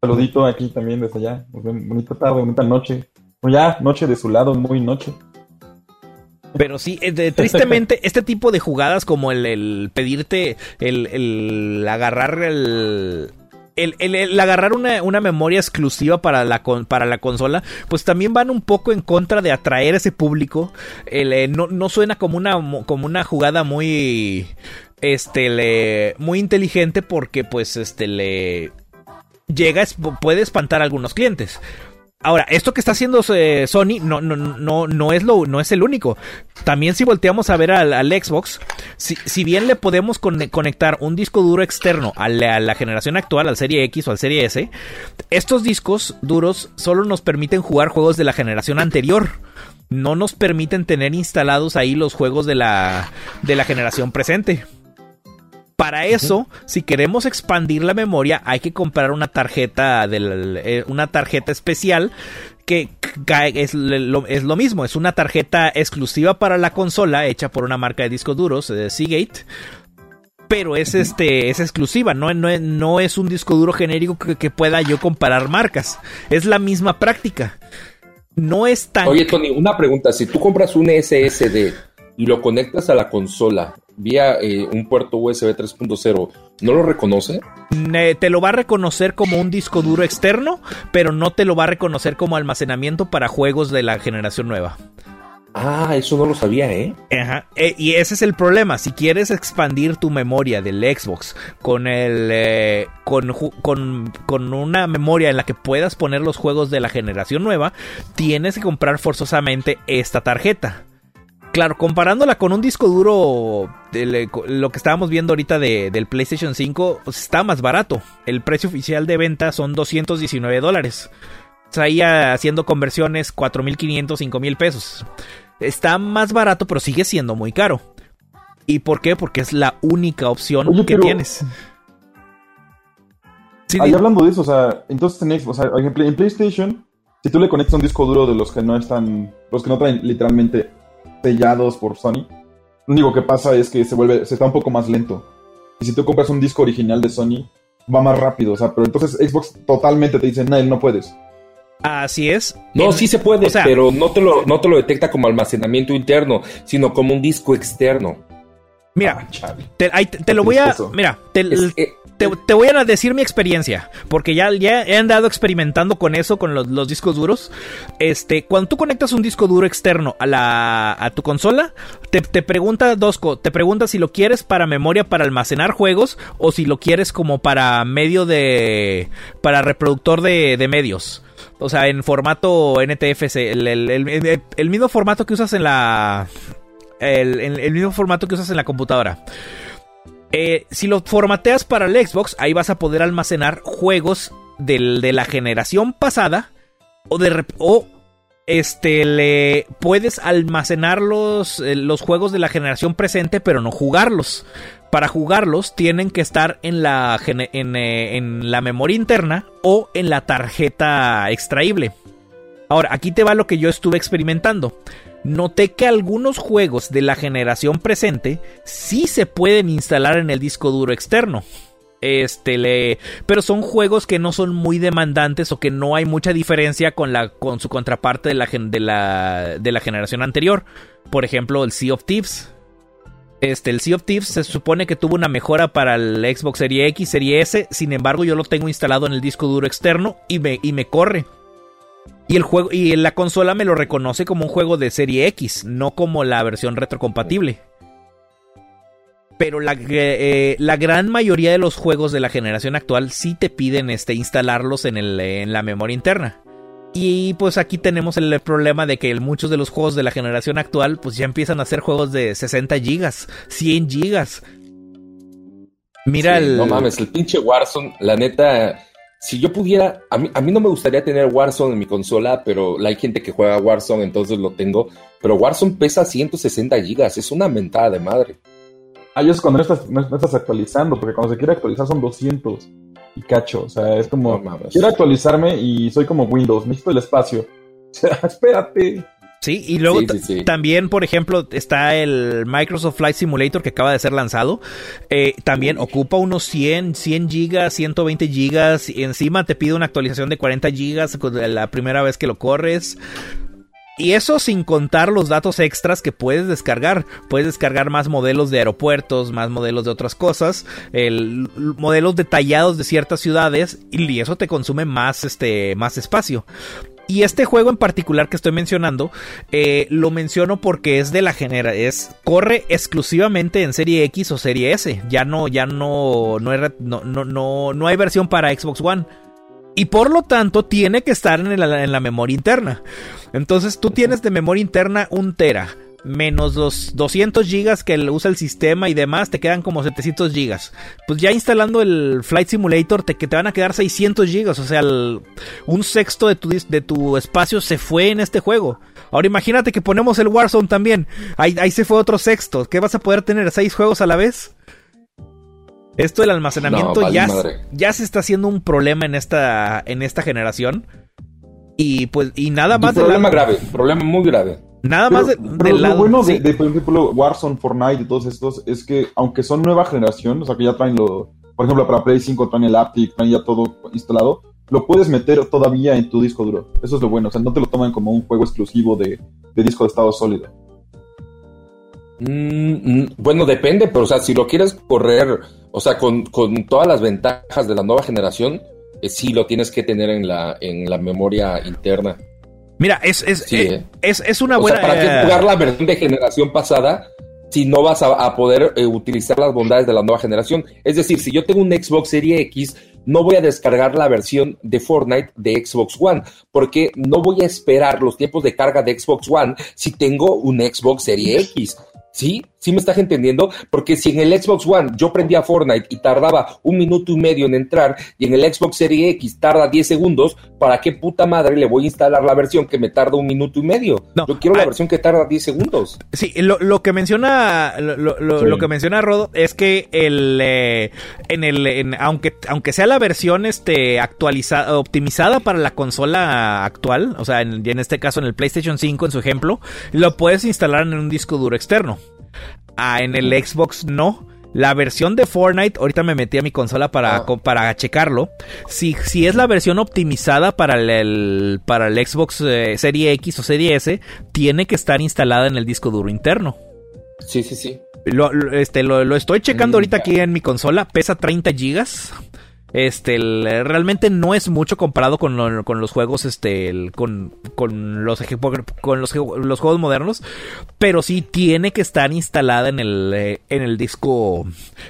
Saludito aquí también desde allá. Bonita tarde, bonita noche. Pues ya, noche de su lado, muy noche. Pero sí, eh, tristemente, este tipo de jugadas como el, pedirte, el, el agarrar el, el, agarrar una, memoria exclusiva para la, para la consola, pues también van un poco en contra de atraer a ese público. Eh, no, suena como una, como una jugada muy, este, muy inteligente porque pues, este, le llega, puede espantar a algunos clientes. Ahora, esto que está haciendo eh, Sony no, no, no, no, es lo, no es el único. También si volteamos a ver al, Xbox, si, bien le podemos conectar un disco duro externo a la, generación actual, al Serie X o al Serie S, estos discos duros solo nos permiten jugar juegos de la generación anterior. No nos permiten tener instalados ahí los juegos de la, de la generación presente. Para eso, si queremos expandir la memoria, hay que comprar una tarjeta, eh, una tarjeta especial que es lo, mismo, es una tarjeta exclusiva para la consola hecha por una marca de discos duros, de Seagate. Pero es este, es exclusiva, no, no, es un disco duro genérico que, que, pueda yo comparar marcas. Es la misma práctica. No es tan. Oye, Tony, una pregunta. Si tú compras un SSD y lo conectas a la consola vía eh, un puerto USB 3.0, ¿no lo reconoce? te lo va a reconocer como un disco duro externo, pero no te lo va a reconocer como almacenamiento para juegos de la generación nueva. Ah, eso no lo sabía, ¿eh? Ajá. Eh, y ese es el problema. Si quieres expandir tu memoria del Xbox con el. Eh, con, con, con, una memoria en la que puedas poner los juegos de la generación nueva, tienes que comprar forzosamente esta tarjeta. Claro, comparándola con un disco duro, lo que estábamos viendo ahorita del PlayStation 5, pues está más barato. El precio oficial de venta son 219 dólares. Ahí haciendo conversiones 4.500, 5.000 pesos. Está más barato, pero sigue siendo muy caro. ¿Y por qué? Porque es la única opción que tienes. ahí hablando de eso, o sea, entonces en, o sea, en PlayStation, si tú le conectas un disco duro de los que no están, los que no traen literalmente sellados por Sony, lo único que pasa es que se vuelve, se está un poco más lento. Y si tú compras un disco original de Sony, va más rápido. O sea, pero entonces Xbox totalmente te dice, no, no puedes. Así es. No, sí se puede, pero no te, lo, no te lo detecta como almacenamiento interno, sino como un disco externo. Mira, ah, te, lo voy a. Mira, te, te, voy a decir mi experiencia, porque ya, he andado experimentando con eso, con los, discos duros. Este, cuando tú conectas un disco duro externo a, la, a tu consola, te, te pregunta Dosco, te pregunta si lo quieres para memoria para almacenar juegos o si lo quieres como para medio de, para reproductor de, medios. O sea, en formato NTFC, el, el, mismo formato que usas en la, el mismo formato que usas en la computadora. Eh, si lo formateas para el Xbox, ahí vas a poder almacenar juegos de la generación pasada. O de este le puedes almacenar los, eh, los juegos de la generación presente, pero no jugarlos. Para jugarlos tienen que estar en la, eh, en la memoria interna o en la tarjeta extraíble. Ahora, aquí te va lo que yo estuve experimentando noté que algunos juegos de la generación presente sí se pueden instalar en el disco duro externo. Este le, pero son juegos que no son muy demandantes o que no hay mucha diferencia con la con su contraparte de la, de la, de la generación anterior. Por ejemplo, el Sea of Thieves. Este, el Sea of Thieves se supone que tuvo una mejora para el Xbox Series X, Series S, sin embargo yo lo tengo instalado en el disco duro externo y me, y me corre. Y el juego y la consola me lo reconoce como un juego de serie X, no como la versión retrocompatible. Pero la, eh, la gran mayoría de los juegos de la generación actual sí te piden este, instalarlos en, el, en la memoria interna. Y pues aquí tenemos el problema de que muchos de los juegos de la generación actual pues ya empiezan a ser juegos de 60 gigas, 100 gigas. Mira el... No mames, el pinche Warzone, la neta si yo pudiera, a mí, a mí no me gustaría tener Warzone en mi consola, pero hay gente que juega Warzone, entonces lo tengo. Pero Warzone pesa 160 gigas, es una mentada de madre. Ah, yo es cuando no estás, no, estás actualizando, porque cuando se quiere actualizar son 200 y cacho. O sea, es como, quiero actualizarme y soy como Windows, necesito el espacio. O sea, espérate. Sí, y luego también, por ejemplo, está el Microsoft Flight Simulator que acaba de ser lanzado. Eh, también ocupa unos 100, 100 gigas, 120 gigas. Y encima te pide una actualización de 40 gigas la primera vez que lo corres. Y eso sin contar los datos extras que puedes descargar. Puedes descargar más modelos de aeropuertos, más modelos de otras cosas, el, modelos detallados de ciertas ciudades y eso te consume más, este, más espacio. Y este juego en particular que estoy mencionando, eh, lo menciono porque es de la genera, es corre exclusivamente en serie X o serie S. Ya no, ya no, no, hay, no, no, no, hay versión para Xbox One. Y por lo tanto tiene que estar en la, en la memoria interna. Entonces tú tienes de memoria interna un tera menos los 200 gigas que usa el sistema y demás, te quedan como 700 gigas. Pues ya instalando el Flight Simulator, te, que te van a quedar 600 gigas, o sea, un sexto de tu, de tu espacio se fue en este juego. Ahora imagínate que ponemos el Warzone también, ahí, ahí se fue otro sexto, ¿qué vas a poder tener? ¿6 juegos a la vez? Esto del almacenamiento ya, ya se está haciendo un problema en esta, en esta generación. Y pues, y nada más. Un problema grave, problema muy grave. Nada más de, pero lo bueno de, por ejemplo, Warzone, Fortnite y todos estos es que, aunque son nueva generación, o sea, que ya traen lo. Por ejemplo, para Play 5 traen el Aptic, traen ya todo instalado, lo puedes meter todavía en tu disco duro. Eso es lo bueno, o sea, no te lo toman como un juego exclusivo de, disco de estado sólido. Mm, mm, bueno, depende, pero o sea, si lo quieres correr, o sea, con, todas las ventajas de la nueva generación, eh, sí lo tienes que tener en la, en la memoria interna. Mira, es, es, eh, ¿eh? es, es, una buena. ¿Para qué jugar la versión de generación pasada si no vas a, poder eh, utilizar las bondades de la nueva generación? Es decir, si yo tengo un Xbox Series X, no voy a descargar la versión de Fortnite de Xbox One, porque no voy a esperar los tiempos de carga de Xbox One si tengo un Xbox Series X. ¿Sí? ¿Sí me estás entendiendo? Porque si en el Xbox One yo prendía Fortnite y tardaba un minuto y medio en entrar y en el Xbox Series X tarda 10 segundos, ¿para qué puta madre le voy a instalar la versión que me tarda un minuto y medio? No, yo quiero la versión que tarda 10 segundos. Sí, lo, que menciona lo, que menciona Rodo es que el eh, en el aunque aunque sea la versión este actualizada optimizada para la consola actual, o sea, en, en este caso en el PlayStation 5 en su ejemplo, lo puedes instalar en un disco duro externo. Ah, en el Xbox no. La versión de Fortnite, ahorita me metí a mi consola para, ah. para checarlo. Si, si es la versión optimizada para el, para el Xbox eh, Serie X o Serie S, tiene que estar instalada en el disco duro interno. Sí, sí, sí. Lo, este, lo, estoy checando ahorita aquí en mi consola. Pesa 30 gigas. Este, realmente no es mucho comparado con, los juegos, este, con, con, los, con los, juegos modernos, pero sí tiene que estar instalada en el, eh, en el disco,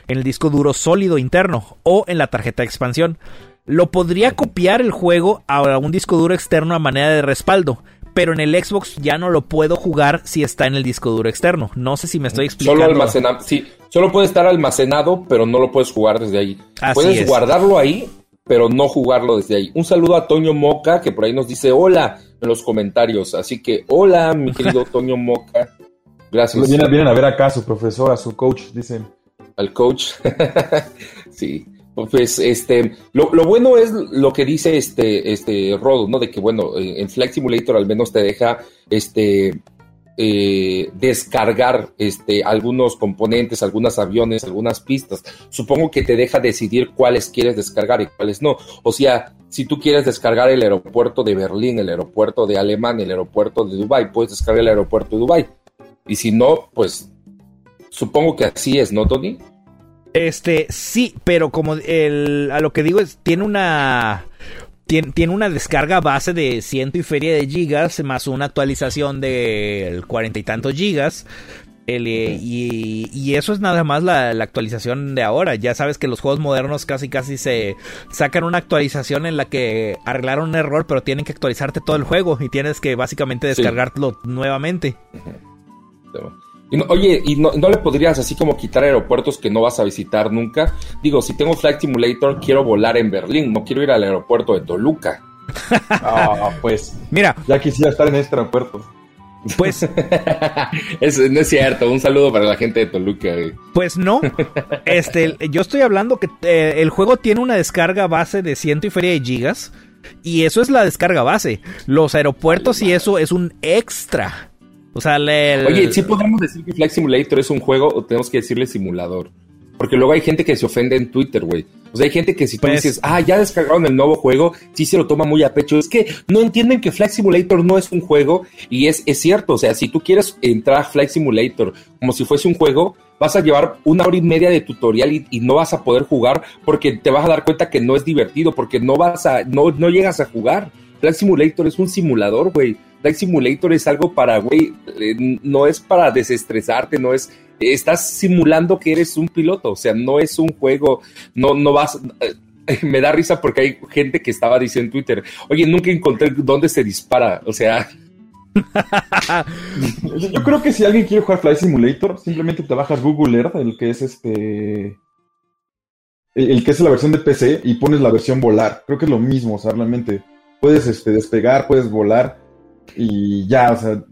en el disco duro sólido interno o en la tarjeta de expansión. Lo podría copiar el juego a un disco duro externo a manera de respaldo, pero en el Xbox ya no lo puedo jugar si está en el disco duro externo. No sé si me estoy explicando. Solo almacenado, sí, solo puede estar almacenado, pero no lo puedes jugar desde ahí. puedes guardarlo ahí, pero no jugarlo desde ahí. Un saludo a Toño Moca, que por ahí nos dice hola en los comentarios. Así que hola, mi querido Toño Moca. Gracias. Vienen, vienen a ver acá a su profesor, a su coach, dicen. Al coach. sí. Pues este, lo, bueno es lo que dice este, este Rodo, ¿no? De que bueno, en Flight Simulator al menos te deja este eh, descargar este, algunos componentes, algunos aviones, algunas pistas. Supongo que te deja decidir cuáles quieres descargar y cuáles no. O sea, si tú quieres descargar el aeropuerto de Berlín, el aeropuerto de Alemania, el aeropuerto de Dubai, puedes descargar el aeropuerto de Dubai. Y si no, pues supongo que así es, ¿no, Tony? Este, sí, pero como el, a lo que digo es, tiene una... Tiene, una descarga base de ciento y feria de gigas, más una actualización de cuarenta y tantos gigas. Eh, y, eso es nada más la, actualización de ahora. Ya sabes que los juegos modernos casi casi se sacan una actualización en la que arreglaron un error, pero tienen que actualizarte todo el juego y tienes que básicamente descargarlo nuevamente oye, ¿y no, le podrías así como quitar aeropuertos que no vas a visitar nunca? Digo, si tengo Flight Simulator, quiero volar en Berlín, no quiero ir al aeropuerto de Toluca. Ah, pues. Mira. Ya quisiera estar en este aeropuerto. Pues. no es cierto. Un saludo para la gente de Toluca. Pues no. Este, yo estoy hablando que eh, el juego tiene una descarga base de ciento y feria de gigas Y eso es la descarga base. Los aeropuertos y eso es un extra. O sea, le, Oye, ¿sí podemos decir que Flight Simulator es un juego o tenemos que decirle simulador? Porque luego hay gente que se ofende en Twitter, güey. O sea, hay gente que si tú Pues- dices, ah, ya descargaron el nuevo juego, sí se lo toma muy a pecho. Es que no entienden que Flight Simulator no es un juego y es, es cierto. O sea, si tú quieres entrar a Flight Simulator como si fuese un juego, vas a llevar una hora y media de tutorial y, y no vas a poder jugar porque te vas a dar cuenta que no es divertido, porque no vas a, no, no llegas a jugar. Flight Simulator es un simulador, güey. Flight Simulator es algo para, güey, eh, no es para desestresarte, no es, estás simulando que eres un piloto, o sea, no es un juego, no, no vas, eh, me da risa porque hay gente que estaba diciendo en Twitter, oye, nunca encontré dónde se dispara, o sea, Yo creo que si alguien quiere jugar Flight Simulator, simplemente te bajas Google Earth, el que es este. El, el que es la versión de PC, y pones la versión volar. Creo que es lo mismo, o sea, realmente. Puedes este, despegar, puedes volar, y ya, o sea.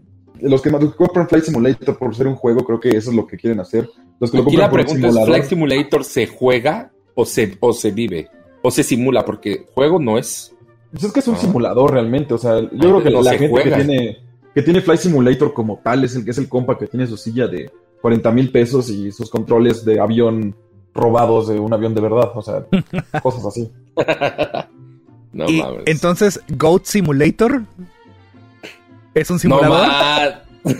Los que, los que compran Flight Simulator por ser un juego, creo que eso es lo que quieren hacer. Los que lo compran la por pregunta es, simulador. ¿Flight Simulator se juega o se, o se vive? O se simula, porque juego no es. Pues es que es un Ah. simulador realmente, o sea, yo Ay, creo que la gente que tiene, que tiene Flight Simulator como tal es el que es el compa que tiene su silla de 40 mil pesos y sus controles de avión robados de un avión de verdad, o sea, cosas así. no y mames. entonces, Goat Simulator es un no simulador. mames.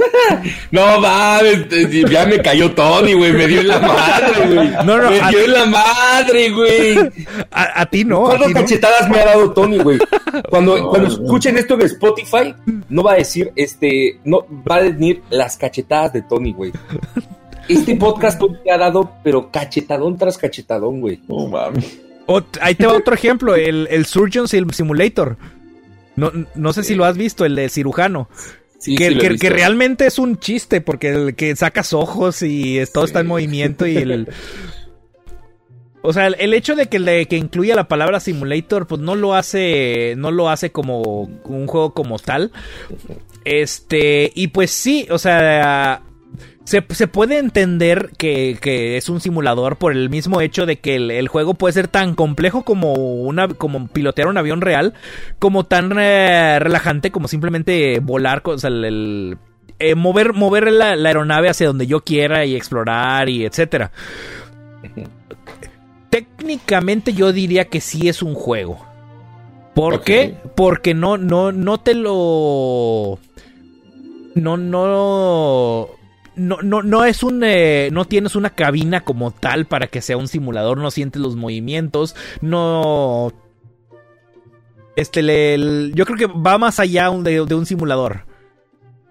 No mames, ya me cayó Tony, güey, me dio en la madre, güey. No, no, me dio en la madre, güey. a, a ti no. ¿Cuántas no. cachetadas me ha dado Tony, güey? Cuando, No, cuando no. escuchen esto de Spotify, no va a decir, este, no, va a venir las cachetadas de Tony, güey. Este podcast Tony te ha dado, pero cachetadón tras cachetadón, güey. No mames. Ahí te va otro ejemplo, el, el Surgeon Sim- Simulator. No, no sé si lo has visto, el de cirujano. Sí, que, sí que- realmente es un chiste, porque el que sacas ojos y todo está en movimiento y el... O sea, el, el hecho de que, le, que incluya la palabra simulator, pues no lo hace, no lo hace como un juego como tal. Este, y pues sí, o sea, se, se puede entender que, que es un simulador por el mismo hecho de que el, el juego puede ser tan complejo como, una, como pilotear un avión real, como tan eh, relajante como simplemente volar, o sea, el- el, eh, mover, mover la, la aeronave hacia donde yo quiera y explorar y etcétera. Técnicamente yo diría que sí es un juego. ¿Por qué? Porque no, no, no te lo. No, no. No, no, no es un. eh, no tienes una cabina como tal para que sea un simulador. No sientes los movimientos. No. Este, yo creo que va más allá de, de un simulador.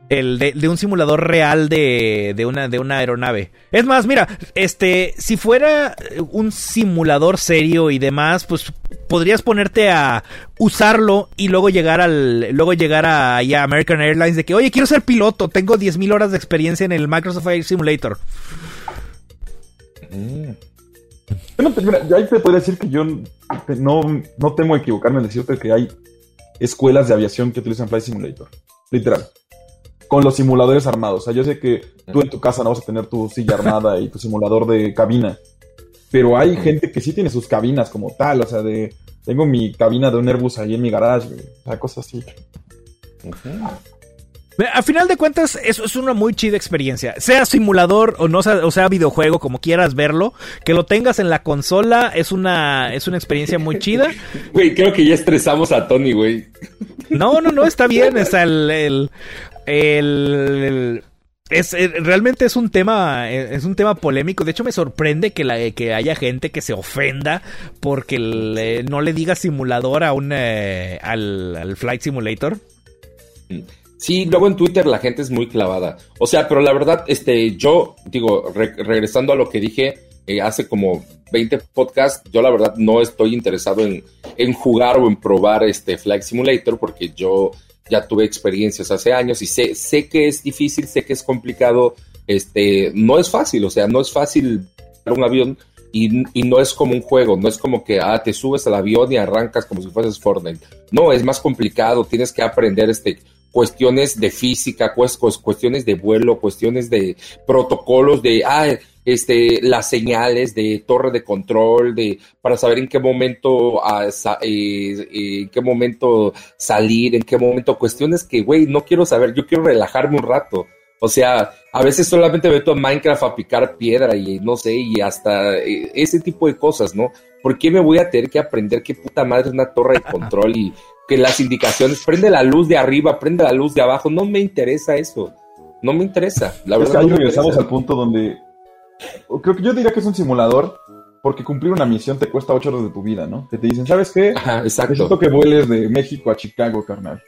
El de, un simulador real de, de, una, de una aeronave. Es más, mira, este, si fuera un simulador serio y demás, pues podrías ponerte a usarlo y luego llegar al, luego llegar a, American Airlines de que, oye, quiero ser piloto, tengo 10.000 horas de experiencia en el Microsoft Flight Simulator. Mm. Yo no te- mira, yo ahí te podría decir que yo no, no temo equivocarme en decirte que hay escuelas de aviación que utilizan Flight Simulator. Literal. Con los simuladores armados. O sea, yo sé que tú en tu casa no vas a tener tu silla armada y tu simulador de cabina. Pero hay gente que sí tiene sus cabinas como tal. O sea, de. Tengo mi cabina de un Airbus ahí en mi garage. güey. O sea, cosas así. A final de cuentas, eso es una muy chida experiencia. Sea simulador o no sea, o sea videojuego, como quieras verlo, que lo tengas en la consola, es una, es una experiencia muy chida. Güey, creo que ya estresamos a Tony, güey. No, no, no, está bien. Es el, el, el- es, eh, realmente es un tema, eh, es un tema polémico. De hecho, me sorprende que, la, que haya gente que se ofenda porque le- no le diga simulador a un, eh, al, Flight Simulator. Sí, luego en Twitter la gente es muy clavada. O sea, pero la verdad, este, yo digo, re- regresando a lo que dije eh, hace como 20 podcasts, yo la verdad no estoy interesado en, en jugar o en probar este Flight Simulator porque yo ya tuve experiencias hace años y sé, sé que es difícil, sé que es complicado, este, no es fácil, o sea, no es fácil un avión y, y no es como un juego, no es como que ah, te subes al avión y arrancas como si fueses Fortnite. No, es más complicado, tienes que aprender este cuestiones de física, cues- cuestiones de vuelo, cuestiones de protocolos de, ah, este, las señales de torre de control, de, para saber en qué momento, ah, eh, en qué momento salir, en qué momento, cuestiones que, güey, no quiero saber, yo quiero relajarme un rato. O sea, a veces solamente meto a Minecraft a picar piedra y no sé, y hasta eh, ese tipo de cosas, ¿no? ¿Por qué me voy a tener que aprender qué puta madre es una torre de control y que las indicaciones, prende la luz de arriba, prende la luz de abajo? No me interesa eso. No me interesa. La verdad. Es que ahí regresamos al punto donde. Creo que yo diría que es un simulador porque cumplir una misión te cuesta ocho horas de tu vida, ¿no? Que te dicen, ¿sabes qué? Ajá, exacto. Necesito que vueles de México a Chicago, carnal.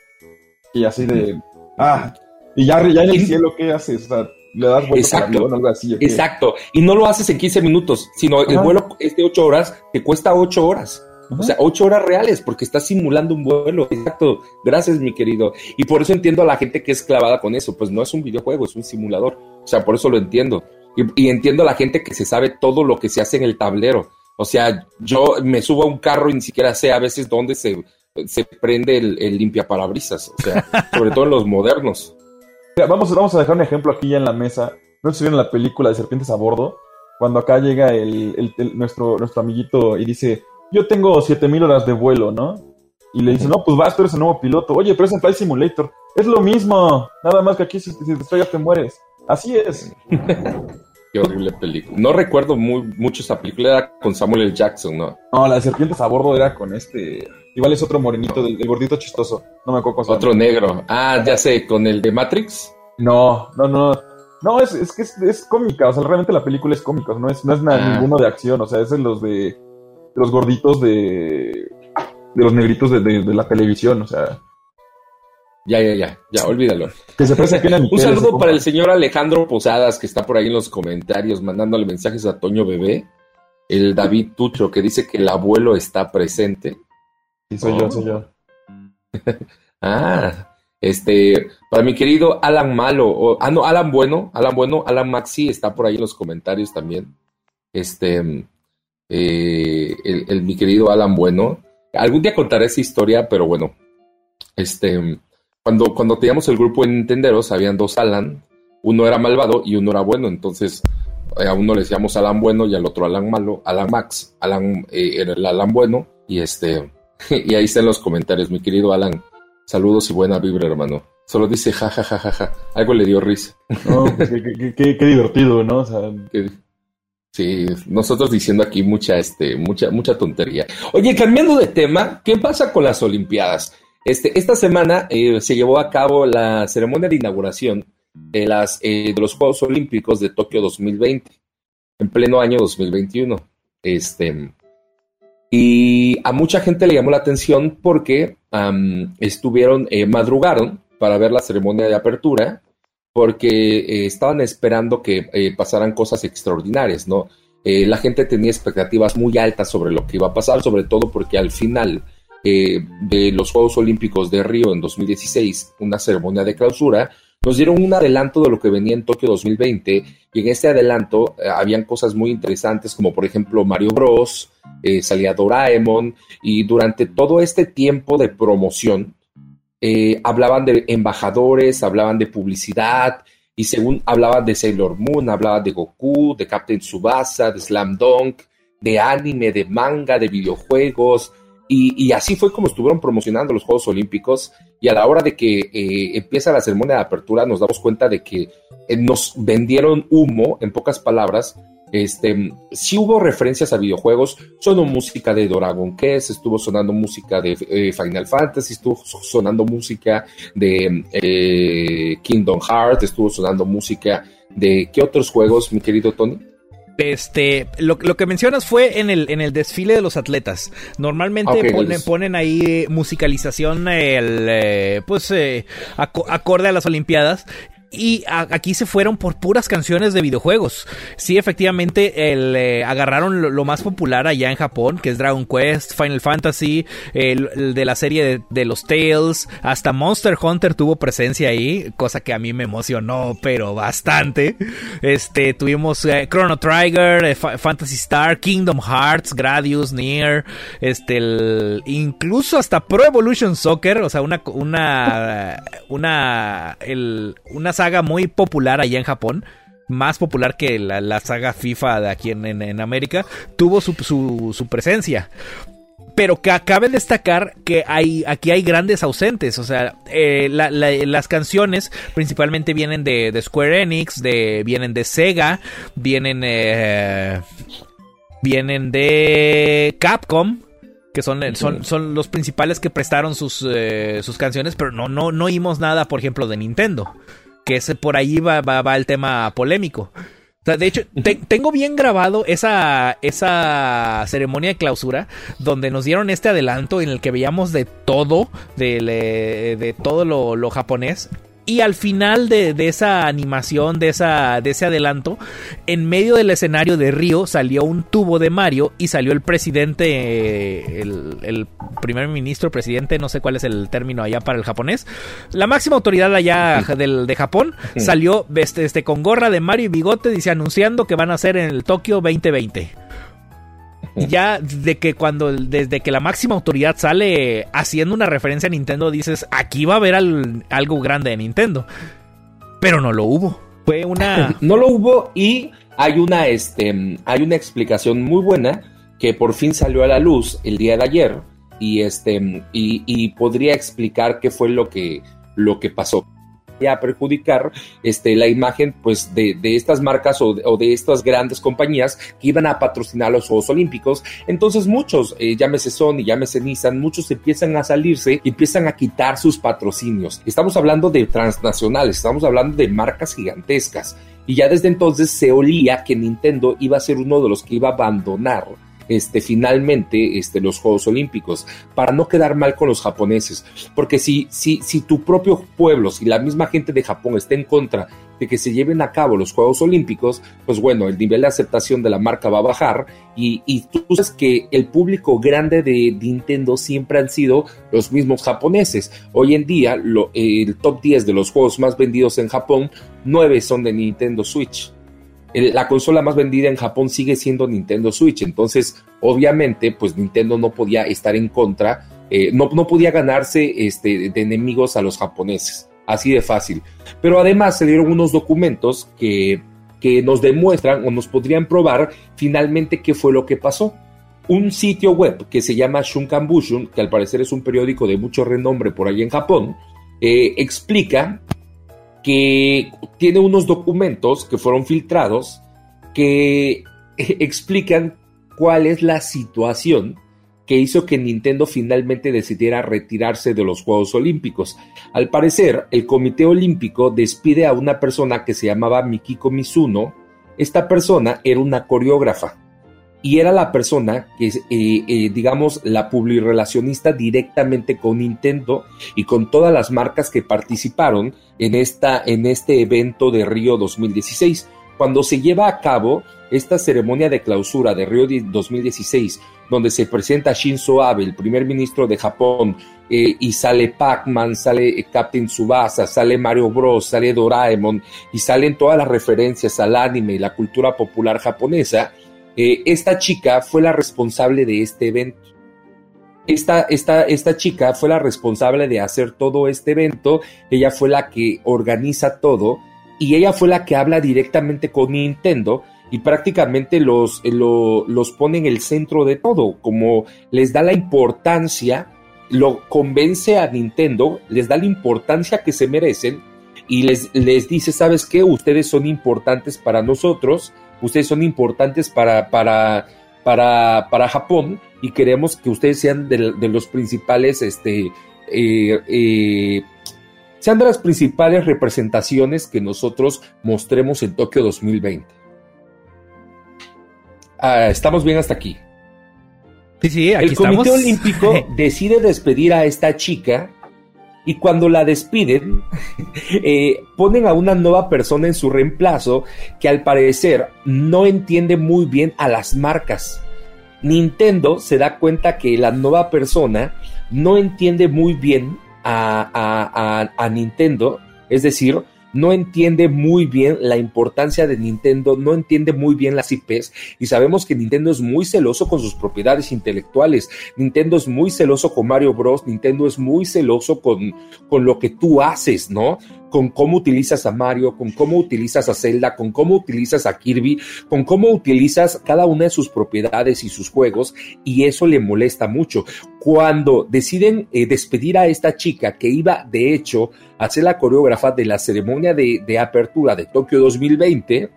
Y así de. Ah, y ya, ya en el cielo, ¿qué haces? O sea, le das vuelta al avión, algo así. Exacto. Y no lo haces en 15 minutos, sino el vuelo es de 8 horas, te cuesta 8 horas. O sea, 8 horas reales, porque estás simulando un vuelo. Exacto. Gracias, mi querido. Y por eso entiendo a la gente que es clavada con eso. Pues no es un videojuego, es un simulador. O sea, por eso lo entiendo. Y, entiendo a la gente que se sabe todo lo que se hace en el tablero. O sea, yo me subo a un carro y ni siquiera sé a veces dónde se, se prende el, el limpiaparabrisas. O sea, sobre todo en los modernos vamos, vamos a dejar un ejemplo aquí ya en la mesa. No sé si vieron la película de Serpientes a Bordo, cuando acá llega el, nuestro, nuestro amiguito y dice, yo tengo 7000 horas de vuelo, ¿no? Y le dice, no, pues vas, tú eres el nuevo piloto. Oye, pero es en Flight Simulator. Es lo mismo. Nada más que aquí si, te estrellas te mueres. Así es. Qué horrible película. No recuerdo muy, mucho esa película, era con Samuel L. Jackson, ¿no? No, la de Serpientes a Bordo era con este... Igual es otro morenito, del, gordito chistoso. No me acuerdo Otro negro. Ah, ya sé, con el de Matrix. No, no, no. No, es, es que es, cómica, o sea, realmente la película es cómica, no es, no es nada, ah. ninguno de acción, o sea, es de los de, los gorditos de, de los negritos de, de, la televisión, o sea. Ya, ya, ya, ya, olvídalo. Que se Un saludo para el señor Alejandro Posadas, que está por ahí en los comentarios mandándole mensajes a Toño Bebé. El David Tucho, que dice que el abuelo está presente. Sí, soy yo, soy yo. ah, este, para mi querido Alan Malo, o, ah, no, Alan Bueno, Alan Bueno, Alan Maxi está por ahí en los comentarios también. Este, eh, el, mi querido Alan Bueno. Algún día contaré esa historia, pero bueno, este, cuando, cuando teníamos el grupo en Nintenderos, habían dos Alan, uno era malvado y uno era bueno, entonces eh, a uno le decíamos Alan Bueno y al otro Alan Malo, Alan Max, Alan eh, era el Alan Bueno, y este, y ahí está en los comentarios, mi querido Alan. Saludos y buena vibra, hermano. Solo dice ja, ja, ja, ja, ja. Algo le dio risa. No, pues, qué, divertido, ¿no? sí, nosotros diciendo aquí mucha, este, mucha, mucha tontería. Oye, cambiando de tema, ¿qué pasa con las Olimpiadas? Este, esta semana eh, se llevó a cabo la ceremonia de inauguración de, eh, los Juegos Olímpicos de Tokio 2020, en pleno año 2021. Este, y a mucha gente le llamó la atención porque estuvieron, eh, madrugaron para ver la ceremonia de apertura, porque estaban esperando que pasaran cosas extraordinarias, ¿no? la gente tenía expectativas muy altas sobre lo que iba a pasar, sobre todo porque al final de los Juegos Olímpicos de Río en 2016, una ceremonia de clausura, nos dieron un adelanto de lo que venía en Tokio 2020 y en este adelanto eh, habían cosas muy interesantes como por ejemplo Mario Bros, eh, salía Doraemon y durante todo este tiempo de promoción eh, hablaban de embajadores, hablaban de publicidad y según hablaban de Sailor Moon, hablaban de Goku, de Captain Tsubasa, de Slam Dunk, de anime, de manga, de videojuegos, y, así fue como estuvieron promocionando los Juegos Olímpicos. Y a la hora de que eh, empieza la ceremonia de apertura, nos damos cuenta de que eh, nos vendieron humo, en pocas palabras. Este, sí hubo referencias a videojuegos, sonó música de Dragon Quest, estuvo sonando música de eh, Final Fantasy, estuvo sonando música de Kingdom Hearts, estuvo sonando música de ¿qué otros juegos, mi querido Tony? Este, lo, que mencionas fue en el, en el desfile de los atletas. Normalmente ponen, ahí musicalización, el, eh, pues, eh, acorde a las Olimpiadas. Y aquí se fueron por puras canciones de videojuegos. Sí, efectivamente, el, eh, agarraron lo, más popular allá en Japón, que es Dragon Quest, Final Fantasy, el, de la serie de, los Tales, hasta Monster Hunter tuvo presencia ahí, cosa que a mí me emocionó, pero bastante. Este, tuvimos eh, Chrono Trigger, eh, Fantasy Star, Kingdom Hearts, Gradius, Nier, este, incluso hasta Pro Evolution Soccer, o sea, una, una, una, el, una saga muy popular allá en Japón. más popular que la, saga FIFA de aquí en, América, tuvo su, su, presencia pero que acabe de destacar que hay, aquí hay grandes ausentes. O sea, eh, las canciones principalmente vienen de, Square Enix, de, vienen de Sega, vienen, eh, vienen de Capcom. Que son, son, son los principales que prestaron sus, eh, sus canciones, pero no, no, no oímos nada, por ejemplo, de Nintendo. Que ese, por ahí va, va el tema polémico de hecho, tengo bien grabado esa, esa ceremonia de clausura donde nos dieron este adelanto en el que veíamos de todo, de, de todo lo, lo japonés. Y al final de, esa animación, de, esa, de ese adelanto, en medio del escenario de Río salió un tubo de Mario y salió el presidente, el, primer ministro, presidente, no sé cuál es el término allá para el japonés. La máxima autoridad allá del, de Japón salió este, este, con gorra de Mario y bigote, dice anunciando que van a ser en el Tokio 2020 ya de que cuando desde que la máxima autoridad sale haciendo una referencia a Nintendo dices aquí va a haber algo grande de Nintendo. Pero no lo hubo. Fue una no lo hubo y hay una este hay una explicación muy buena que por fin salió a la luz el día de ayer y este y, podría explicar qué fue lo que lo que pasó a perjudicar este, la imagen pues, de, estas marcas o de, estas grandes compañías que iban a patrocinar los Juegos Olímpicos. Entonces muchos, eh, llámese Sony, llámese Nissan, muchos empiezan a salirse empiezan a quitar sus patrocinios. Estamos hablando de transnacionales, estamos hablando de marcas gigantescas. Y ya desde entonces se olía que Nintendo iba a ser uno de los que iba a abandonar este, finalmente este, los Juegos Olímpicos, para no quedar mal con los japoneses. Porque si, si, si tu propio pueblo, si la misma gente de Japón está en contra de que se lleven a cabo los Juegos Olímpicos, pues bueno, el nivel de aceptación de la marca va a bajar y, y tú sabes que el público grande de Nintendo siempre han sido los mismos japoneses. Hoy en día, lo, el top 10 de los juegos más vendidos en Japón, 9 son de Nintendo Switch la consola más vendida en Japón sigue siendo Nintendo Switch. Entonces, obviamente, pues Nintendo no podía estar en contra, eh, no, no, podía ganarse este, de enemigos a los japoneses. Así de fácil. Pero además se dieron unos documentos que, que nos demuestran o nos podrían probar finalmente qué fue lo que pasó. Un sitio web que se llama Shunkan Bushun, que al parecer es un periódico de mucho renombre por ahí en Japón, eh, explica que tiene unos documentos que fueron filtrados que explican cuál es la situación que hizo que Nintendo finalmente decidiera retirarse de los Juegos Olímpicos. Al parecer, el Comité Olímpico despide a una persona que se llamaba Mikiko Mizuno. Esta persona era una coreógrafa y era la persona que, eh, eh, digamos, la publirelacionista directamente con Nintendo y con todas las marcas que participaron en, esta, en este evento de Río 2016. Cuando se lleva a cabo esta ceremonia de clausura de Río 2016, donde se presenta Shinzo Abe, el primer ministro de Japón, eh, y sale Pac-Man, sale Captain Tsubasa, sale Mario Bros, sale Doraemon, y salen todas las referencias al anime y la cultura popular japonesa, eh, esta chica fue la responsable de este evento. Esta, esta, esta chica fue la responsable de hacer todo este evento, ella fue la que organiza todo y ella fue la que habla directamente con Nintendo y prácticamente los, los pone en el centro de todo, como les da la importancia, lo convence a Nintendo, les da la importancia que se merecen y les, les dice, ¿sabes qué? Ustedes son importantes para nosotros, ustedes son importantes para, para, para, para Japón y queremos que ustedes sean de, los principales, este, eh, eh, sean de las principales representaciones que nosotros mostremos en Tokio 2020. Ah, estamos bien hasta aquí. Sí, sí, aquí El Comité Olímpico decide despedir a esta chica y cuando la despiden, eh, ponen a una nueva persona en su reemplazo que al parecer no entiende muy bien a las marcas. Nintendo se da cuenta que la nueva persona no entiende muy bien a, a Nintendo, es decir, no entiende muy bien la importancia de Nintendo, no entiende muy bien las IPs y sabemos que Nintendo es muy celoso con sus propiedades intelectuales, Nintendo es muy celoso con Mario Bros, Nintendo es muy celoso con, con lo que tú haces, ¿no? Con cómo utilizas a Mario, con cómo utilizas a Zelda, con cómo utilizas a Kirby, con cómo utilizas cada una de sus propiedades y sus juegos, y eso le molesta mucho. Cuando deciden eh, despedir a esta chica que iba, de hecho, a ser la coreógrafa de la ceremonia de, de apertura de Tokio 2020,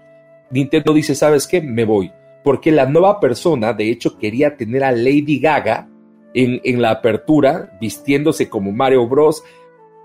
Nintendo dice, ¿sabes qué? Me voy. Porque la nueva persona, de hecho, quería tener a Lady Gaga en, en la apertura, vistiéndose como Mario Bros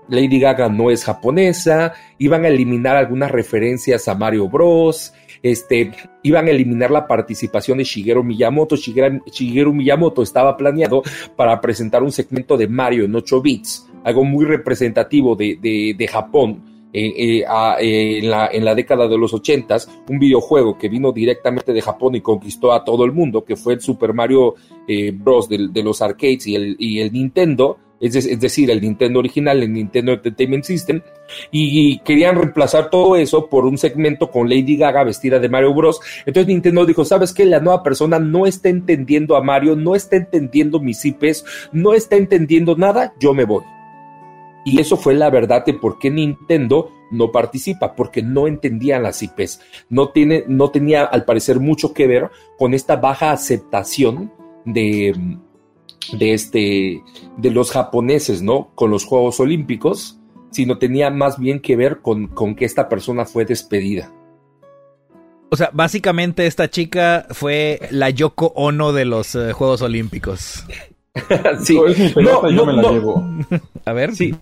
Lady Gaga no es japonesa, iban a eliminar algunas referencias a Mario Bros, este, iban a eliminar la participación de Shigeru Miyamoto. Shigeru, Miyamoto estaba planeado para presentar un segmento de Mario en 8 bits, algo muy representativo de, Japón. Eh, eh, en, la, en, la, década de los 80, un videojuego que vino directamente de Japón y conquistó a todo el mundo, que fue el Super Mario eh, Bros. De, de, los arcades y el, y el Nintendo, es, decir, el Nintendo original, el Nintendo Entertainment System, y querían reemplazar todo eso por un segmento con Lady Gaga vestida de Mario Bros. Entonces Nintendo dijo, ¿sabes qué? La nueva persona no está entendiendo a Mario, no está entendiendo mis IPs, no está entendiendo nada, yo me voy. Y eso fue la verdad de por qué Nintendo no participa, porque no entendían las IPs. No, tiene, no tenía, al parecer, mucho que ver con esta baja aceptación de de este de los japoneses, ¿no? Con los Juegos Olímpicos, sino tenía más bien que ver con, con que esta persona fue despedida. O sea, básicamente esta chica fue la Yoko Ono de los eh, Juegos Olímpicos. sí, no, yo me la llevo. A ver. Sí.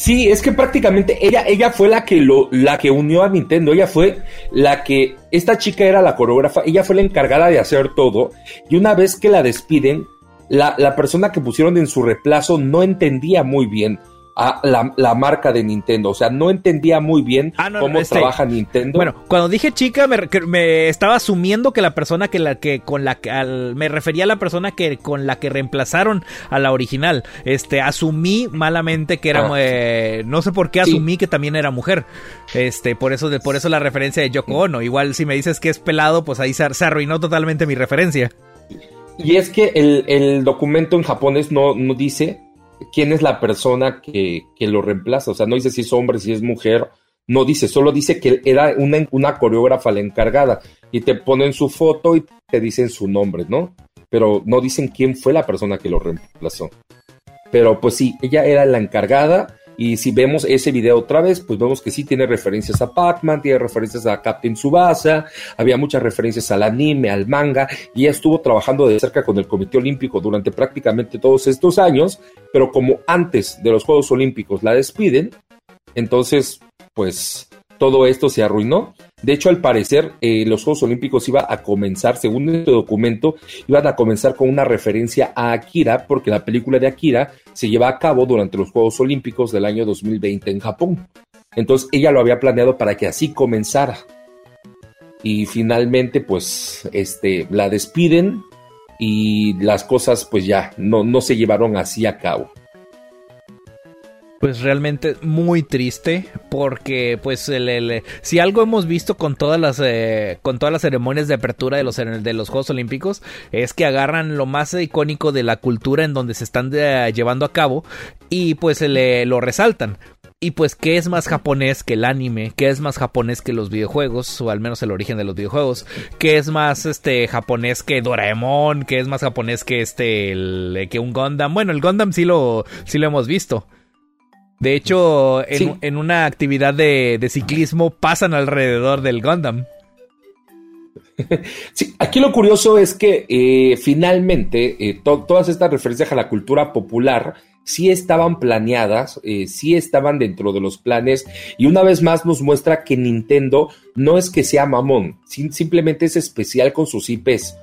Sí, es que prácticamente ella, ella fue la que lo, la que unió a Nintendo. Ella fue la que, esta chica era la coreógrafa, ella fue la encargada de hacer todo. Y una vez que la despiden, la, la persona que pusieron en su reemplazo no entendía muy bien a la, marca de Nintendo. O sea, no entendía muy bien ah, cómo este, trabaja Nintendo. Bueno, cuando dije chica, me, estaba asumiendo que la persona que la que con la que me refería a la persona que con la que reemplazaron a la original. Este, asumí malamente que era, ah. eh, no sé por qué asumí que también era mujer. Este, por eso, por eso la referencia de Yoko Ono. Igual si me dices que es pelado, pues ahí se, arruinó totalmente mi referencia. Y es que el, el documento en japonés no, no dice quién es la persona que, lo reemplaza. O sea, no dice si es hombre, si es mujer. No dice, solo dice que era una, una coreógrafa la encargada. Y te ponen su foto y te dicen su nombre, ¿no? Pero no dicen quién fue la persona que lo reemplazó. Pero pues sí, ella era la encargada y si vemos ese video otra vez, pues vemos que sí tiene referencias a Pac-Man, tiene referencias a Captain Tsubasa, había muchas referencias al anime, al manga, y estuvo trabajando de cerca con el Comité Olímpico durante prácticamente todos estos años, pero como antes de los Juegos Olímpicos la despiden, entonces, pues todo esto se arruinó. De hecho, al parecer, eh, los Juegos Olímpicos iban a comenzar, según este documento, iban a comenzar con una referencia a Akira, porque la película de Akira se lleva a cabo durante los Juegos Olímpicos del año 2020 en Japón. Entonces, ella lo había planeado para que así comenzara. Y finalmente, pues, este, la despiden y las cosas, pues ya, no, no se llevaron así a cabo pues realmente muy triste porque pues el, si algo hemos visto con todas las eh, con todas las ceremonias de apertura de los de los Juegos Olímpicos es que agarran lo más icónico de la cultura en donde se están eh, llevando a cabo y pues le, lo resaltan y pues, ¿qué es más japonés que el anime? ¿Qué es más japonés que los videojuegos? O al menos el origen de los videojuegos. ¿Qué es más este japonés que Doraemon? ¿Qué es más japonés que este el, que un Gundam? Bueno, el Gundam sí lo, sí lo hemos visto. De hecho, en, una actividad de, ciclismo pasan alrededor del Gundam. Sí, aquí lo curioso es que eh, finalmente eh, todas estas referencias a la cultura popular sí estaban planeadas, eh, sí estaban dentro de los planes y una vez más nos muestra que Nintendo no es que sea mamón, simplemente es especial con sus IPs.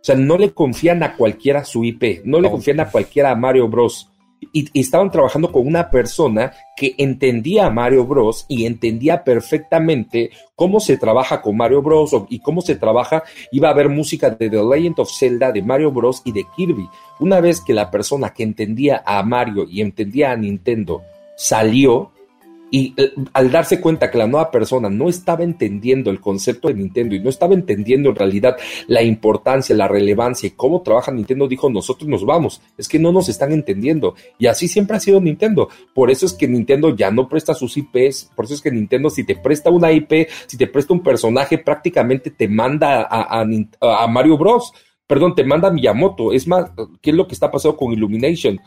O sea, no le confían a cualquiera su IP, no le confían a cualquiera a Mario Bros y, estaban trabajando con una persona que entendía a Mario Bros y entendía perfectamente cómo se trabaja con Mario Bros y cómo se trabaja. Iba a haber música de The Legend of Zelda, de Mario Bros y de Kirby. Una vez que la persona que entendía a Mario y entendía a Nintendo salió, Y eh, al darse cuenta que la nueva persona no estaba entendiendo el concepto de Nintendo y no estaba entendiendo en realidad la importancia, la relevancia y cómo trabaja Nintendo, dijo, nosotros nos vamos, es que no nos están entendiendo. Y así siempre ha sido Nintendo. Por eso es que Nintendo ya no presta sus IPs, por eso es que Nintendo si te presta una IP, si te presta un personaje, prácticamente te manda a, Mario Bros. Perdón, te manda a Miyamoto. Es más, ¿qué es lo que está pasando con Illumination?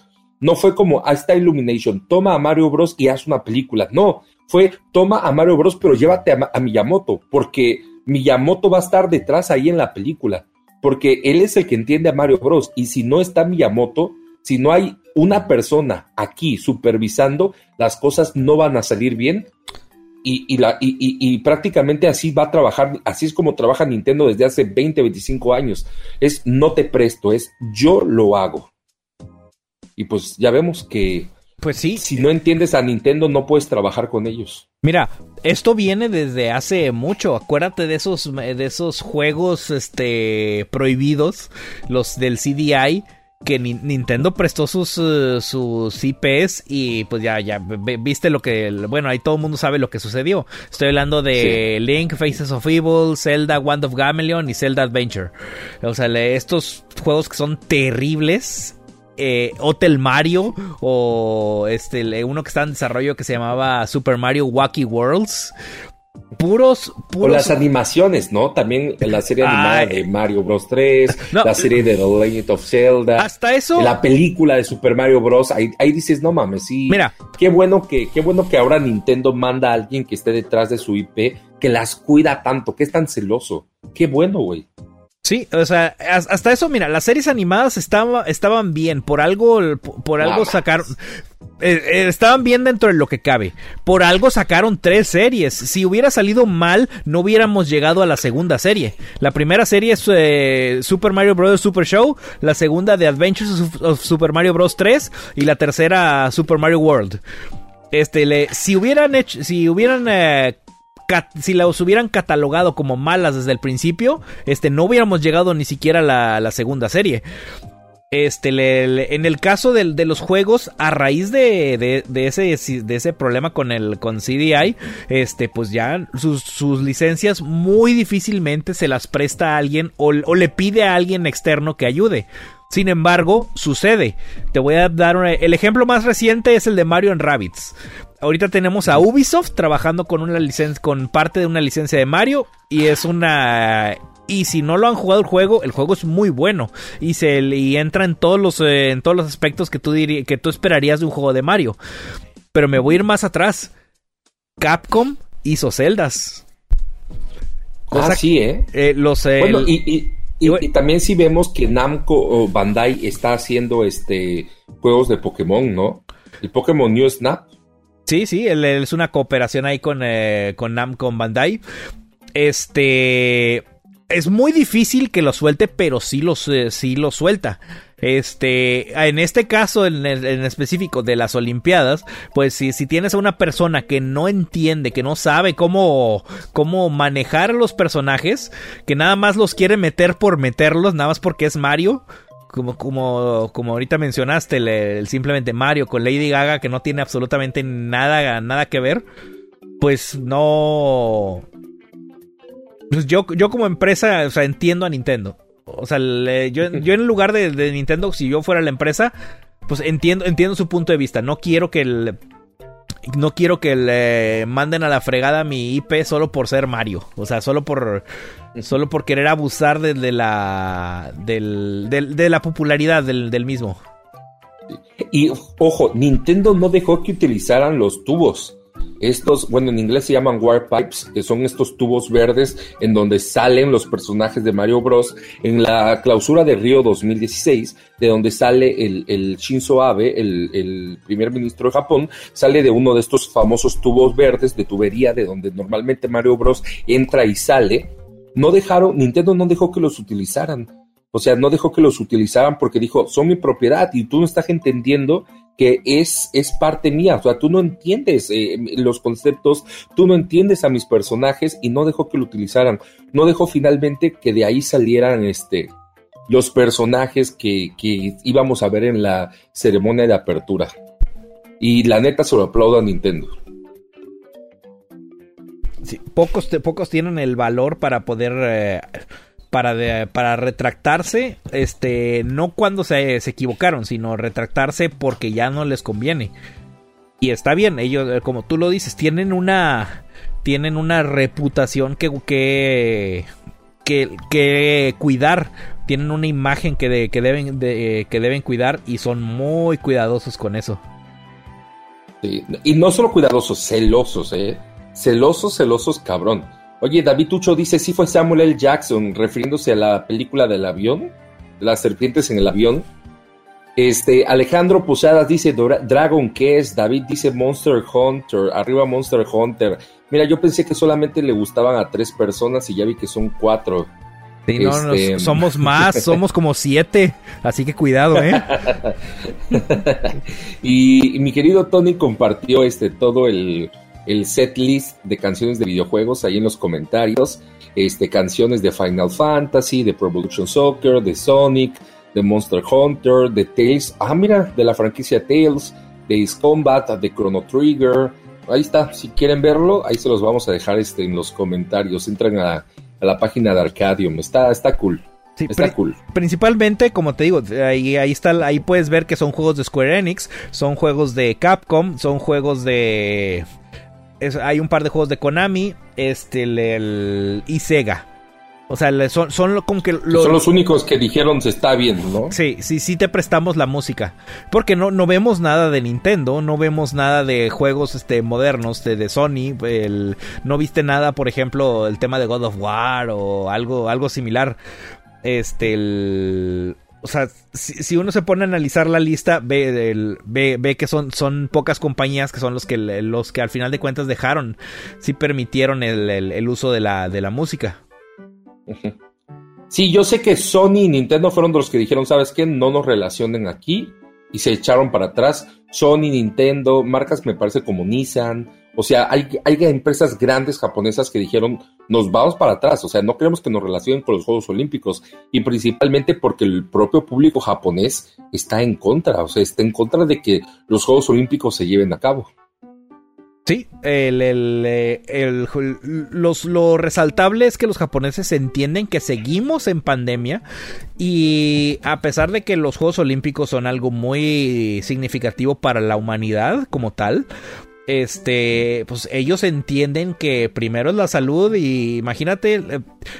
No fue como, ahí está Illumination, toma a Mario Bros y haz una película. No, fue, toma a Mario Bros, pero llévate a, Miyamoto, porque Miyamoto va a estar detrás ahí en la película, porque él es el que entiende a Mario Bros. Y si no está Miyamoto, si no hay una persona aquí supervisando, las cosas no van a salir bien. Y, y, prácticamente así va a trabajar, así es como trabaja Nintendo desde hace 20, 25 años. Es no te presto, es yo lo hago. Y pues ya vemos que pues sí. Si no entiendes a Nintendo, no puedes trabajar con ellos. Mira, esto viene desde hace mucho. Acuérdate de esos, de esos juegos este, prohibidos, los del CDI. Que Nintendo prestó sus, eh, sus IPs y pues ya, ya viste lo que. Bueno, ahí todo el mundo sabe lo que sucedió. Estoy hablando de Link, Faces of Evil, Zelda, Wand of Gamelion y Zelda Adventure. O sea, estos juegos que son terribles eh, Hotel Mario o este uno que está en desarrollo que se llamaba Super Mario Wacky Worlds. Puros, puros. O las animaciones, ¿no? También la serie animada de Mario Bros. 3, la serie de The Legend of Zelda. Hasta eso. La película de Super Mario Bros. Ahí, dices, no mames, sí. Mira. Qué bueno que, qué bueno que ahora Nintendo manda a alguien que esté detrás de su IP, que las cuida tanto, que es tan celoso. Qué bueno, güey. Sí, o sea, hasta eso, mira, las series animadas estaban, estaban bien, por algo, por algo sacaron, eh, eh, estaban bien dentro de lo que cabe, por algo sacaron tres series, si hubiera salido mal, no hubiéramos llegado a la segunda serie. La primera serie es eh, Super Mario Bros. Super Show, la segunda de Adventures of Super Mario Bros. 3 y la tercera Super Mario World. Este, le, si hubieran hecho, si hubieran si los hubieran catalogado como malas desde el principio, este, no hubiéramos llegado ni siquiera a la, segunda serie. Este, en el caso de, los juegos, a raíz de, ese, de ese problema con el con CDI, este, pues ya sus, licencias muy difícilmente se las presta a alguien o, o, le pide a alguien externo que ayude. Sin embargo, sucede. Te voy a dar el ejemplo más reciente es el de Mario en Rabbits. Ahorita tenemos a Ubisoft trabajando con una licencia, con parte de una licencia de Mario y es una y si no lo han jugado el juego, el juego es muy bueno y se y entra en todos los eh, en todos los aspectos que tú que tú esperarías de un juego de Mario. Pero me voy a ir más atrás. Capcom hizo celdas. Cosa sí, ¿eh? eh los eh, bueno, y, y, también si vemos que Namco o Bandai está haciendo este juegos de Pokémon, ¿no? El Pokémon New Snap Sí, sí, es una cooperación ahí con, eh, con Namco Bandai. Este. Es muy difícil que lo suelte, pero sí lo, sí lo suelta. Este, en este caso en, específico de las Olimpiadas, pues si, si, tienes a una persona que no entiende, que no sabe cómo, cómo manejar los personajes, que nada más los quiere meter por meterlos, nada más porque es Mario, como, como, como ahorita mencionaste, el, simplemente Mario con Lady Gaga, que no tiene absolutamente nada, nada que ver, pues no. Pues yo, yo como empresa, o sea, entiendo a Nintendo. O sea, yo, yo en lugar de, de, Nintendo, si yo fuera la empresa, pues entiendo, entiendo su punto de vista. No quiero que el, no quiero que le manden a la fregada mi IP solo por ser Mario. O sea, solo por. Solo por querer abusar de, la. de la popularidad del, del mismo. Y ojo, Nintendo no dejó que utilizaran los tubos. Estos, bueno, en inglés se llaman Warp Pipes, que son estos tubos verdes en donde salen los personajes de Mario Bros. En la clausura de Río 2016, de donde sale el, Shinzo Abe, el, primer ministro de Japón, sale de uno de estos famosos tubos verdes de tubería, de donde normalmente Mario Bros. entra y sale. No dejaron, Nintendo no dejó que los utilizaran. O sea, no dejó que los utilizaran porque dijo, son mi propiedad y tú no estás entendiendo que es, es parte mía, o sea, tú no entiendes eh, los conceptos, tú no entiendes a mis personajes y no dejó que lo utilizaran, no dejó finalmente que de ahí salieran este, los personajes que, que íbamos a ver en la ceremonia de apertura. Y la neta se lo aplaudo a Nintendo. Sí, pocos, pocos tienen el valor para poder... Eh, para, para retractarse, este, no cuando se, equivocaron, sino retractarse porque ya no les conviene. Y está bien, ellos, eh, como tú lo dices, tienen una, tienen una reputación que, que, que, cuidar, tienen una imagen que, que, deben, de, que deben cuidar y son muy cuidadosos con eso. Y no solo cuidadosos, celosos, ¿eh? Celosos, celosos, cabrón. Oye, David Tucho dice, sí fue Samuel L. Jackson, refiriéndose a la película del avión, las serpientes en el avión. Este, Alejandro Posadas dice Dragon Quest, David dice Monster Hunter, arriba Monster Hunter. Mira, yo pensé que solamente le gustaban a tres personas y ya vi que son cuatro. Sí, no, este, somos más, somos como siete, así que cuidado, ¿eh? y, y, mi querido Tony compartió este todo el, el set list de canciones de videojuegos ahí en los comentarios. Este, canciones de Final Fantasy, de Pro Evolution Soccer, de Sonic, de Monster Hunter, de Tales. Ah, mira, de la franquicia Tales, de Ace Combat, de Chrono Trigger. Ahí está, si quieren verlo, ahí se los vamos a dejar este, en los comentarios. Entran a, la página de Arcadium. Está, está cool. Sí, está cool. Principalmente, como te digo, ahí, ahí está, ahí puedes ver que son juegos de Square Enix, son juegos de Capcom, son juegos de hay un par de juegos de Konami, este, el, y Sega. O sea, son, son como que los... Son los únicos que dijeron se está viendo, ¿no? Sí, sí, sí te prestamos la música. Porque no, no vemos nada de Nintendo, no vemos nada de juegos este, modernos de, de Sony. El, no viste nada, por ejemplo, el tema de God of War o algo, algo similar. Este, el, o sea, si, uno se pone a analizar la lista, ve, ve, que son, son pocas compañías que son los que, los que al final de cuentas dejaron, sí permitieron el, uso de la, de la música. Sí, yo sé que Sony y Nintendo fueron de los que dijeron, ¿sabes qué? No nos relacionen aquí y se echaron para atrás. Sony, Nintendo, marcas me parece como Nissan, o sea, hay, hay empresas grandes japonesas que dijeron, nos vamos para atrás, o sea, no queremos que nos relacionen con los Juegos Olímpicos, y principalmente porque el propio público japonés está en contra, o sea, está en contra de que los Juegos Olímpicos se lleven a cabo. Sí, el, el, el, los, lo resaltable es que los japoneses entienden que seguimos en pandemia y a pesar de que los Juegos Olímpicos son algo muy significativo para la humanidad como tal, este, pues ellos entienden que primero es la salud y imagínate eh,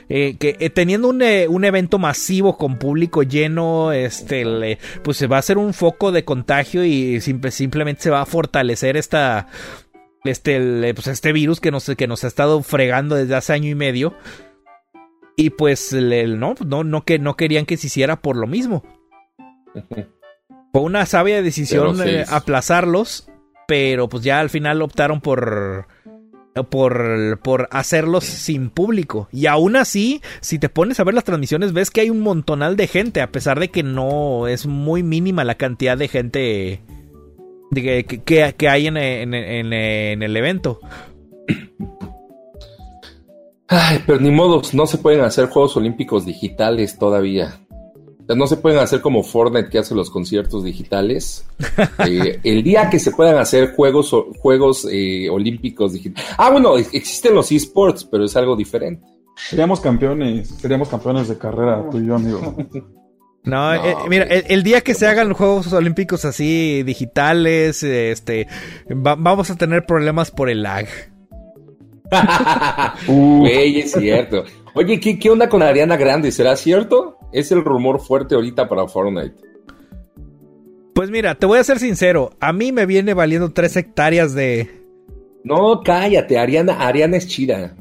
eh, que eh, teniendo un, evento masivo con público lleno, este, pues se va a hacer un foco de contagio y simplemente se va a fortalecer esta, este, pues este virus que nos, que nos ha estado fregando desde hace año y medio. Y pues no, no, no, que, no querían que se hiciera por lo mismo. Fue una sabia decisión aplazarlos pero pues ya al final optaron por por, por hacerlos sin público. Y aún así, si te pones a ver las transmisiones, ves que hay un montonal de gente, a pesar de que no es muy mínima la cantidad de gente que, que, hay en, en, en, el evento. Ay, pero ni modos, no se pueden hacer Juegos Olímpicos digitales todavía no se pueden hacer como Fortnite que hace los conciertos digitales. Eh, el día que se puedan hacer juegos, juegos eh, olímpicos digitales. Ah, bueno, existen los esports, pero es algo diferente. Seríamos campeones, seríamos campeones de carrera, tú y yo, amigo. No, eh, mira, el, día que se hagan los Juegos Olímpicos así digitales, este, vamos a tener problemas por el lag. Güey, es cierto. Oye, ¿qué, ¿qué onda con Ariana Grande? ¿Será cierto? Es el rumor fuerte ahorita para Fortnite. Pues mira, te voy a ser sincero. A mí me viene valiendo tres hectáreas de. No, cállate, Ariana, Ariana es chida.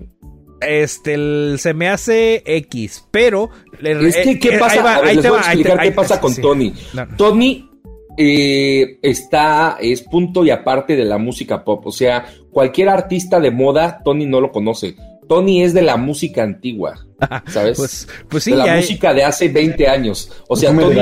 Este, se me hace X, pero. Es que, ¿qué pasa? les voy a explicar qué pasa con Tony. Tony eh, está, es punto y aparte de la música pop. O sea, cualquier artista de moda, Tony no lo conoce. Tony es de la música antigua, ¿sabes? pues, pues sí, de la música de hace 20 años. O sea, Tony,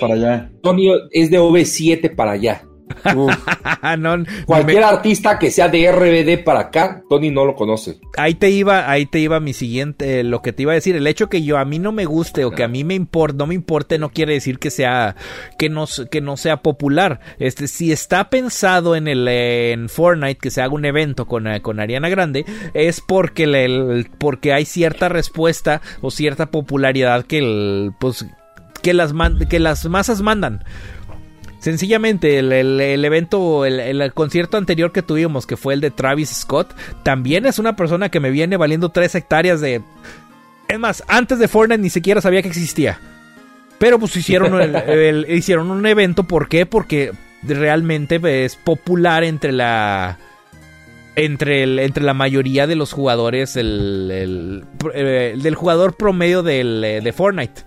para allá. Tony es de OV7 para allá. no, Cualquier artista que sea de RBD para acá, Tony no lo conoce. Ahí te iba, ahí te iba mi siguiente, lo que te iba a decir. El hecho que yo a mí no me guste o que a mí me importe, no me importe, no quiere decir que sea, que no, que no sea popular. Este, si está pensado en el, en Fortnite que se haga un evento con, eh, con Ariana Grande, es porque, el, porque hay cierta respuesta o cierta popularidad que el, pues, que las, que las masas mandan. Sencillamente, el, evento, el, concierto anterior que tuvimos, que fue el de Travis Scott, también es una persona que me viene valiendo 3 hectáreas de... Es más, antes de Fortnite ni siquiera sabía que existía. Pero pues hicieron, hicieron un evento, ¿por qué? Porque realmente es popular entre la... Entre, entre la mayoría de los jugadores, el, eh, del jugador promedio del, de Fortnite.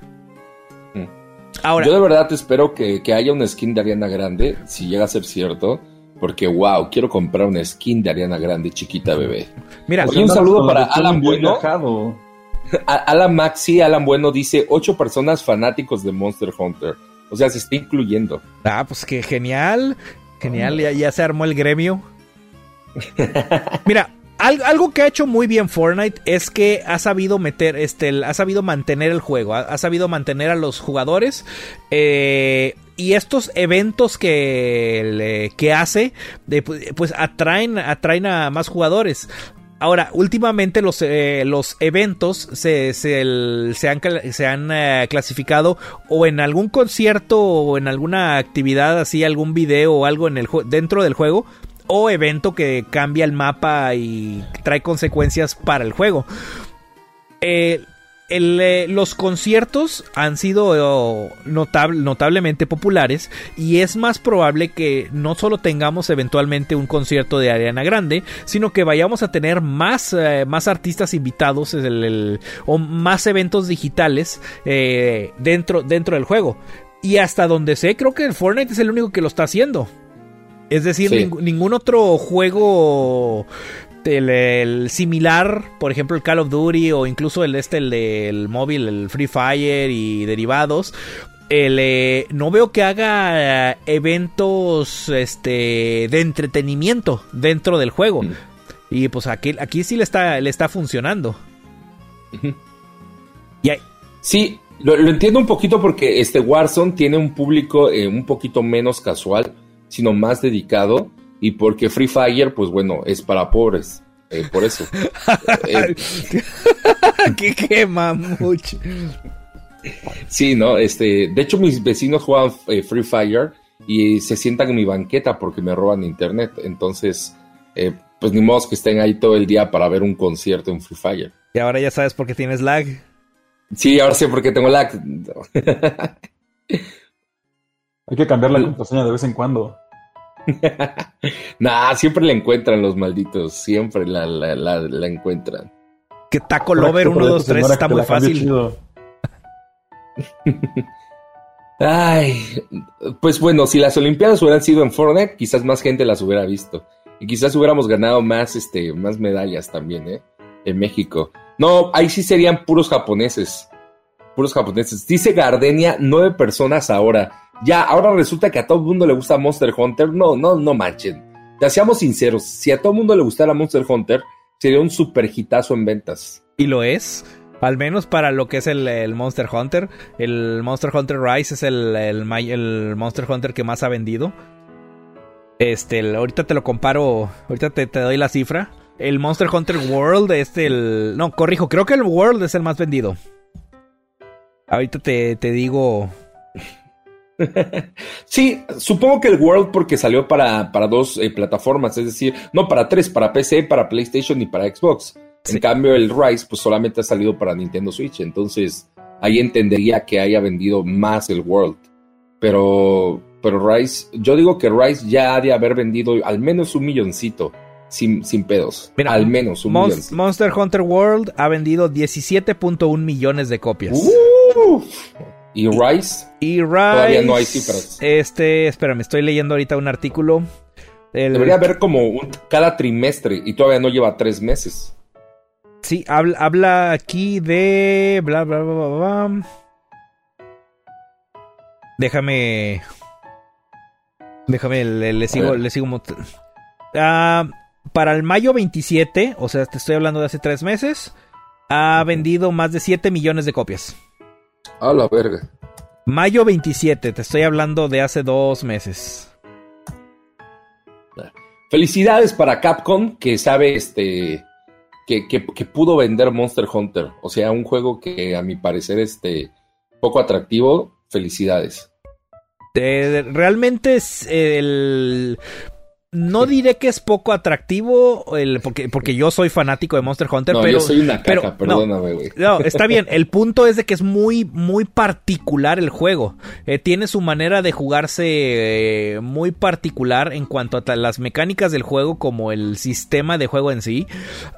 Yo de verdad espero que, haya una skin de Ariana Grande, si llega a ser cierto. Porque, wow, quiero comprar una skin de Ariana Grande chiquita bebé. Mira, un saludo para Alan Bueno. Alan Maxi, Alan Bueno dice: ocho personas fanáticos de Monster Hunter. O sea, se está incluyendo. Ah, pues qué genial. Genial, ya, ya se armó el gremio. Mira, algo que ha hecho muy bien Fortnite es que ha sabido meter, este, ha sabido mantener el juego, ha, sabido mantener a los jugadores. Eh, y estos eventos que, que hace, pues atraen, atraen a más jugadores. Ahora, últimamente los, eh, los eventos se, se, han, se han eh, clasificado o en algún concierto o en alguna actividad así, algún video o algo en el dentro del juego o evento que cambia el mapa y trae consecuencias para el juego. Eh, eh, los conciertos han sido notablemente populares y es más probable que no solo tengamos eventualmente un concierto de Ariana Grande, sino que vayamos a tener más, eh, más artistas invitados o más eventos digitales dentro, dentro del juego. Y hasta donde sé, creo que el Fortnite es el único que lo está haciendo. Es decir, ningún otro juego el, similar, por ejemplo el Call of Duty o incluso el este, el del móvil, el Free Fire y derivados, eh, no veo que haga eventos este, de entretenimiento dentro del juego. Mm. Y pues aquí, aquí sí le está, le está funcionando. Sí, lo, entiendo un poquito porque este Warzone tiene un público eh, un poquito menos casual sino más dedicado y porque Free Fire, pues bueno, es para pobres. Eh, por eso. eh, que quema mucho. Sí, no, este, de hecho mis vecinos juegan eh, Free Fire y se sientan en mi banqueta porque me roban internet. Entonces, eh, pues ni modo que estén ahí todo el día para ver un concierto en Free Fire. Y ahora ya sabes por qué tienes lag. Sí, ahora sé por qué tengo lag. Hay que cambiar la contraseña de vez en cuando. nah, siempre la encuentran los malditos. Siempre la, la, encuentran. Que Taco Lover 1, 2, 3 está muy fácil. Ay, pues bueno, si las Olimpiadas hubieran sido en Fortnite, quizás más gente las hubiera visto. Y quizás hubiéramos ganado más, este, más medallas también, ¿eh? En México. No, ahí sí serían puros japoneses. Puros japoneses. Dice Gardenia, nueve personas ahora. Ya, ahora resulta que a todo el mundo le gusta Monster Hunter. No, no, no manchen. Ya seamos sinceros, si a todo el mundo le gustara Monster Hunter, sería un super hitazo en ventas. Y lo es. Al menos para lo que es el, Monster Hunter. El Monster Hunter Rise es el, el, Monster Hunter que más ha vendido. Este, ahorita te lo comparo. Ahorita te, te, doy la cifra. El Monster Hunter World, este, el. No, corrijo, creo que el World es el más vendido. Ahorita te, te digo sí, supongo que el World porque salió para, para dos eh, plataformas, es decir, no para tres, para PC, para PlayStation y para Xbox. En cambio, el Rise pues solamente ha salido para Nintendo Switch, entonces ahí entendería que haya vendido más el World. Pero, pero Rise, yo digo que Rise ya ha de haber vendido al menos un milloncito. Sin, sin pedos. al menos un milloncito. Monster Hunter World ha vendido 17.1 millones de copias. ¿Y Rice? Y Rice. Todavía no hay cifras. Este, espera, me estoy leyendo ahorita un artículo. Debería haber como cada trimestre y todavía no lleva tres meses. Sí, habla, aquí de. Bla, bla, bla, bla, Déjame. Déjame, le, sigo, le sigo. Ah, para el mayo 27, o sea, te estoy hablando de hace tres meses, ha vendido más de 7 millones de copias. A la verga. Mayo 27, te estoy hablando de hace dos meses. Felicidades para Capcom, que sabe este. Que, que, pudo vender Monster Hunter. O sea, un juego que a mi parecer este poco atractivo. Felicidades. realmente es el no diré que es poco atractivo, el, porque, porque yo soy fanático de Monster Hunter, pero. Yo soy una caca, perdóname, güey. No, está bien. El punto es de que es muy, muy particular el juego. Eh, tiene su manera de jugarse eh, muy particular en cuanto a las mecánicas del juego, como el sistema de juego en sí,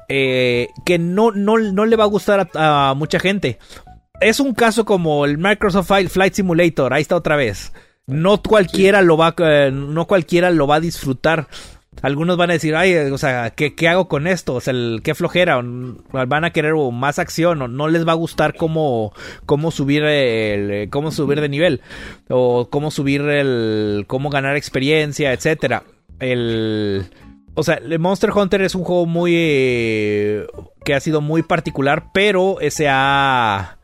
eh, que no, no, no le va a gustar a mucha gente. Es un caso como el Microsoft Flight Simulator, ahí está otra vez. No cualquiera lo va, eh, no cualquiera lo va a disfrutar. Algunos van a decir, ay, o sea, ¿qué, qué hago con esto? O sea, el, qué flojera. Van a querer más acción o no les va a gustar cómo, cómo subir el, cómo subir de nivel o cómo subir el, cómo ganar experiencia, etcétera. El, o sea, Monster Hunter es un juego muy que ha sido muy particular, pero ese ha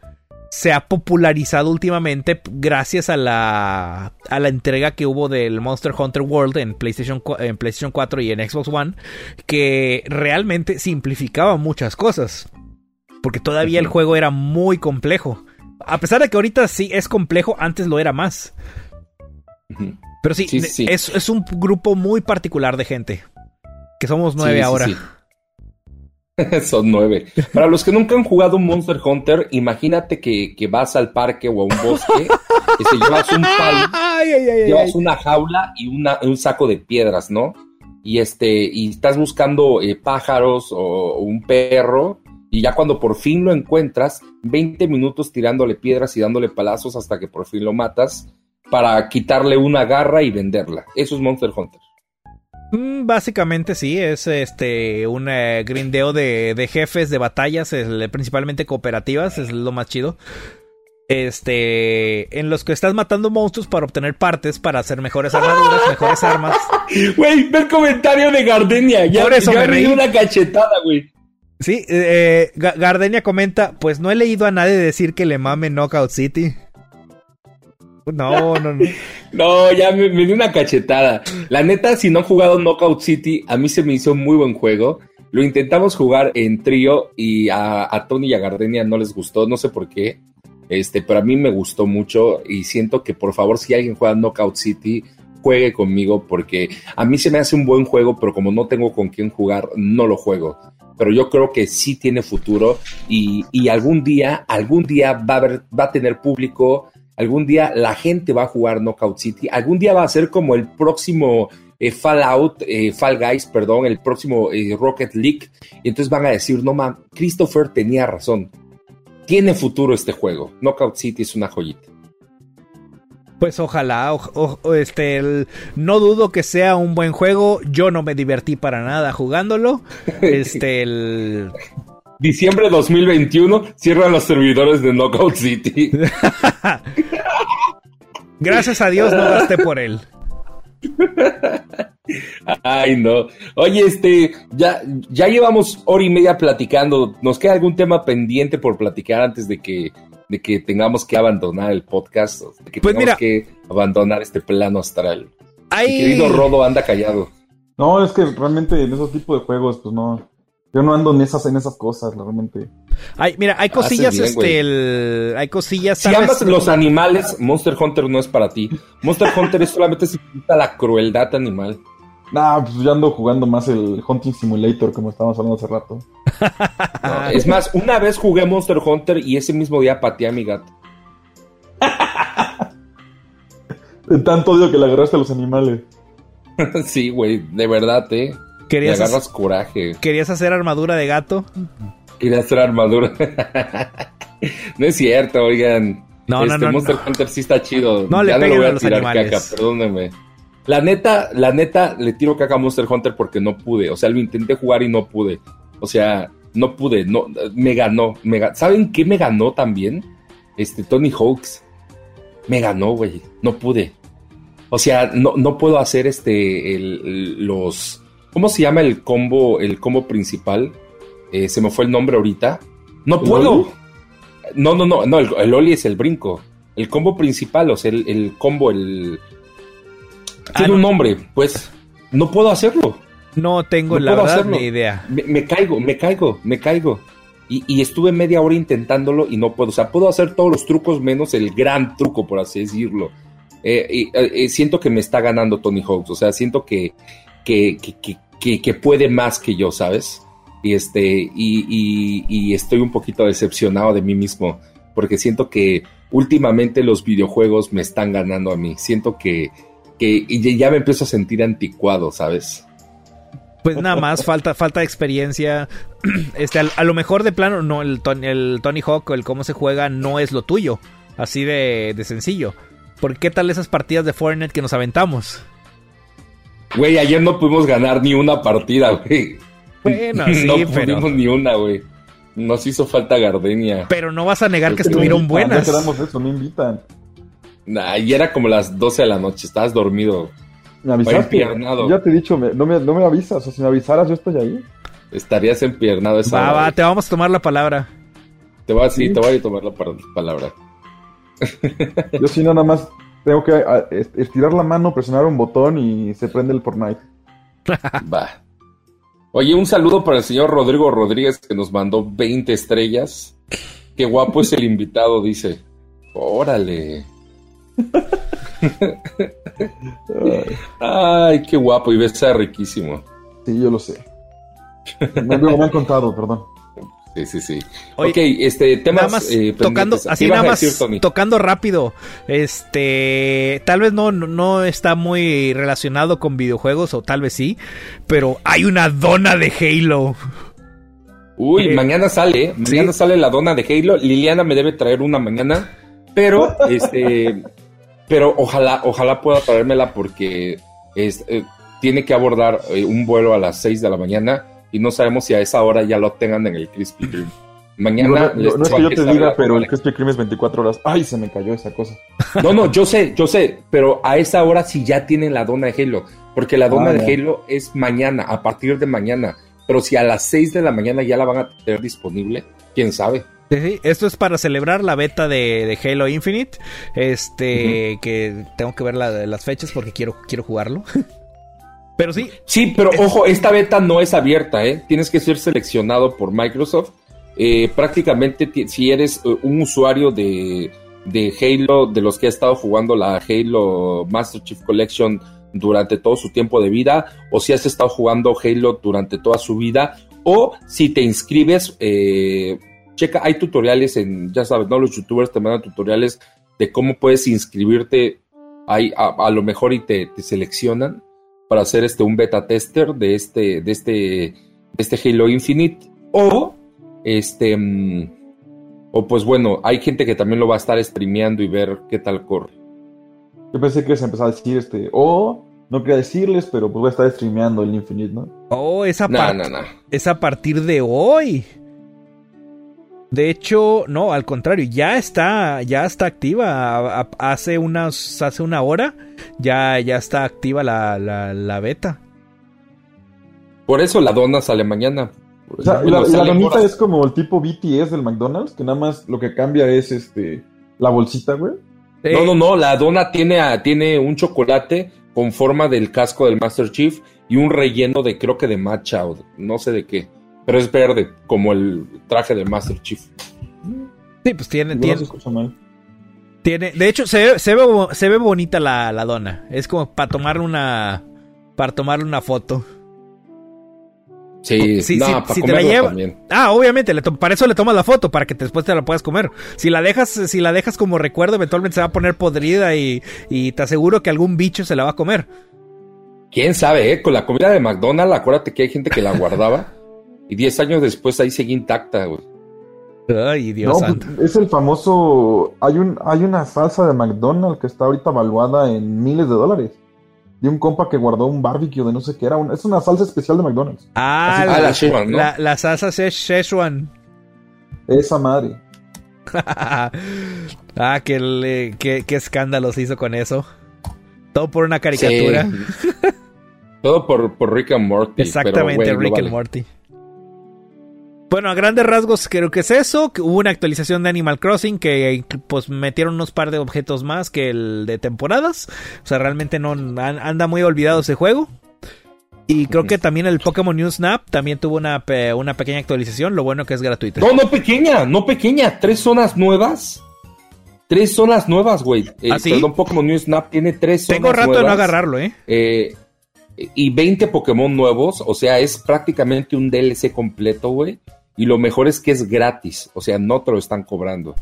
se ha popularizado últimamente gracias a la, a la entrega que hubo del Monster Hunter World en PlayStation, en PlayStation 4 y en Xbox One, que realmente simplificaba muchas cosas. Porque todavía el juego era muy complejo. A pesar de que ahorita sí es complejo, antes lo era más. Pero sí, Es, es, un grupo muy particular de gente. Que somos nueve ahora. Son nueve. Para los que nunca han jugado un Monster Hunter, imagínate que, vas al parque o a un bosque, y te llevas un palo, llevas una jaula y un saco de piedras, ¿no? Y este, y estás buscando eh, pájaros o, un perro, y ya cuando por fin lo encuentras, 20 minutos tirándole piedras y dándole palazos hasta que por fin lo matas, para quitarle una garra y venderla. Eso es Monster Hunter. Mm, básicamente sí, es este un eh, grindeo de, jefes de batallas, principalmente cooperativas, es lo más chido. Este, en los que estás matando monstruos para obtener partes para hacer mejores armaduras, mejores armas. Güey, ve el comentario de Gardenia, ya, Por eso me una cachetada, güey. Sí, eh, Gardenia comenta, pues no he leído a nadie decir que le mame Knockout City. No, no, no. no, ya me, dio una cachetada. La neta, si no han jugado Knockout City, a mí se me hizo un muy buen juego. Lo intentamos jugar en trío y a, Tony y a Gardenia no les gustó, no sé por qué. Este, pero a mí me gustó mucho y siento que por favor, si alguien juega Knockout City, juegue conmigo porque a mí se me hace un buen juego, pero como no tengo con quién jugar, no lo juego. Pero yo creo que sí tiene futuro y, y algún día, algún día va a, va a tener público, algún día la gente va a jugar Knockout City, algún día va a ser como el próximo eh, Fallout, eh, Fall Guys, perdón, el próximo eh, Rocket League, y entonces van a decir, no man, Christopher tenía razón, tiene futuro este juego, Knockout City es una joyita. Pues ojalá, este, no dudo que sea un buen juego. Yo no me divertí para nada jugándolo. Este, el, Diciembre 2021 cierran los servidores de Knockout City. Gracias a Dios no gasté por él. Ay, no. Oye, este, ya, ya llevamos hora y media platicando. ¿Nos queda algún tema pendiente por platicar antes de que, de que tengamos que abandonar el podcast? De que pues tengamos que abandonar este plano astral. Mi querido Rodo anda callado. No, es que realmente en esos tipos de juegos, pues no, yo no ando en esas, en esas cosas, realmente. Ay, mira, hay cosillas, este, hay cosillas. Si amas los animales, Monster Hunter no es para ti. Monster Hunter es solamente si la crueldad animal. Nah, pues yo ando jugando más el Hunting Simulator, como estábamos hablando hace rato. es más, una vez jugué Monster Hunter y ese mismo día pateé a mi gato. De tanto odio que le agarraste a los animales. sí, güey, de verdad, eh. Querías agarras coraje. ¿Querías hacer armadura de gato? Quería hacer armadura. no es cierto, oigan. No, este no, Monster Hunter sí está chido. No ya le no voy a, tirar caca, perdóneme. La neta, la neta, le tiro caca a Monster Hunter porque no pude. O sea, lo intenté jugar y no pude. O sea, no pude. No, me ganó. Me, ¿Saben qué me ganó también? Este, Tony Hawks. Me ganó, güey. No pude. O sea, no, no puedo hacer este, el, los, ¿cómo se llama el combo, el combo principal? Eh, se me fue el nombre ahorita. No puedo. No, no, no, no, el, el Oli es el brinco. El combo principal, o sea, el, el combo, el... Tiene Ah, un no. nombre, pues no puedo hacerlo. No tengo No la puedo verdad hacerlo. ni idea. Me, me caigo, me caigo, me caigo. Y, y estuve media hora intentándolo y no puedo. O sea, puedo hacer todos los trucos menos el gran truco, por así decirlo. Eh, eh, eh, siento que me está ganando Tony Hawks. O sea, siento que, que, que, que, que- puede más que yo, ¿sabes? Y, este, y, estoy un poquito decepcionado de mí mismo. Porque siento que últimamente los videojuegos me están ganando a mí. Siento que, que y ya me empiezo a sentir anticuado, ¿sabes? Pues nada más, falta, falta de experiencia. Este, a, lo mejor de plano, no, el, el Tony Hawk el cómo se juega no es lo tuyo. Así de, de sencillo. ¿Por qué tal esas partidas de Fortnite que nos aventamos? Güey, ayer no pudimos ganar ni una partida, güey. Bueno, sí, no pero, pudimos ni una, güey. Nos hizo falta Gardenia. pero no vas a negar que estuvieron Ya buenas. quedamos de eso, me invitan. Nah, y era como las 12 de la noche, estabas dormido. Me avisaste. Ya te he dicho, me- no, me, no me avisas. O si me avisaras, yo estoy ahí. Estarías empiernado esa Va, hora, va, te vamos a tomar la palabra. Te voy a, sí, Sí. te voy a tomar la palabra. Yo sí, nada más tengo que a, est- estirar la mano, presionar un botón y se prende el Fortnite. Va. Oye, un saludo para el señor Rodrigo Rodríguez que nos mandó 20 estrellas. Qué guapo es el invitado, dice. Órale. Ay, qué guapo y besa riquísimo. sí, yo lo sé. Me, me han contado, perdón. Sí, sí, sí. Oye, ok, este, temas Nada más eh, tocando, pendientes. ¿Qué así nada más decir, Tony? tocando rápido. Este, tal vez no, no- está muy relacionado con videojuegos, o tal vez sí, pero hay una dona de Halo. Uy, Eh, mañana sale, mañana sí. sale la dona de Halo. Liliana me debe traer una mañana, pero este, pero ojalá, ojalá pueda traérmela porque es, eh, tiene que abordar eh, un vuelo a las 6 de la mañana y no sabemos si a esa hora ya lo tengan en el Krispy Kreme. Mañana no- es que yo te diga, pero el. Krispy Kreme es 24 horas. Ay, se me cayó esa cosa. No, no, yo sé, yo sé, pero a esa hora sí ya tienen la dona de Halo, porque la dona Ah, de. Halo es mañana, a partir de mañana. Pero si a las 6 de la mañana ya la van a tener disponible, quién sabe. Sí, sí, Esto es para celebrar la beta de, de Halo Infinite. Este, que tengo que ver la- las fechas porque quiero, quiero jugarlo. Pero sí, Sí, pero ojo, esta beta no es abierta, ¿eh? Tienes que ser seleccionado por Microsoft. Eh, prácticamente, ti- si eres eh, un usuario de, de Halo, de los que ha estado jugando la Halo Master Chief Collection durante todo su tiempo de vida, o si has estado jugando Halo durante toda su vida, o si te inscribes, eh, checa, hay tutoriales en, ya sabes, ¿no? Los youtubers te mandan tutoriales de cómo puedes inscribirte ahí, a, a lo mejor y te, te seleccionan para hacer este un beta tester de este de este de este Halo Infinite o este mm, o pues bueno hay gente que también lo va a estar streameando y ver qué tal corre Yo pensé que se empezaba a decir este, o no quería decirles, pero pues voy a estar streameando el Infinite, ¿no? oh, no no no es a partir de hoy. De hecho, no, al contrario, ya está, ya está activa. Hace unas, hace una hora, ya, ya está activa la, la, la beta. por eso la dona sale mañana O sea, y Bueno, la, donita horas. es como el tipo BTS del McDonald's, que nada más lo que cambia es este la bolsita, güey. Eh, no no no la dona tiene a- tiene un chocolate con forma del casco del Master Chief y un relleno de creo que de matcha o de- no sé de qué pero es verde como el traje del Master Chief Sí, pues tiene, no tiene, mal. De hecho, se ve, se ve, bo- se ve bonita la, la dona. Es como para tomar una. Para tomarle una foto. Sí, Sí, no, sí, para si te la lleva- también. Ah, obviamente, le to- para eso le tomas la foto, para que después te la puedas comer. Si la dejas, si la dejas como recuerdo, eventualmente se va a poner podrida y, y te aseguro que algún bicho se la va a comer. Quién sabe, ¿eh? Con la comida de McDonald's, acuérdate que hay gente que la guardaba y 10 años después ahí seguía intacta, güey. Ay, Dios No, santo. pues, es el famoso. Hay un hay una salsa de McDonald's que está ahorita valuada en miles de dólares. De un compa que guardó un barbecue de no sé qué era. un- es una salsa especial de McDonald's. Ah, Ah, la, la Szechuan, ¿no? la, la salsa Szech- Szechuan. Esa madre. ah, qué, le- qué, qué escándalo se hizo con eso. Todo por una caricatura. Sí. Todo por, por Rick and Morty. Exactamente, pero, Rick no and vale. Morty. Bueno, a grandes rasgos creo que es eso. que hubo una actualización de Animal Crossing que pues metieron unos par de objetos más que el de temporadas. O sea, realmente no an- anda muy olvidado ese juego. Y creo que también el Pokémon New Snap también tuvo una, una pequeña actualización. Lo bueno que es gratuito. No, no pequeña, no pequeña. Tres zonas nuevas. Tres zonas nuevas, güey. Eh, ¿Ah, sí? Perdón, Pokémon New Snap tiene tres zonas Tengo rato de no nuevas. agarrarlo, ¿eh? Eh, y 20 Pokémon nuevos. O sea, es prácticamente un DLC completo, güey. Y lo mejor es que es gratis. O sea, no te lo están cobrando.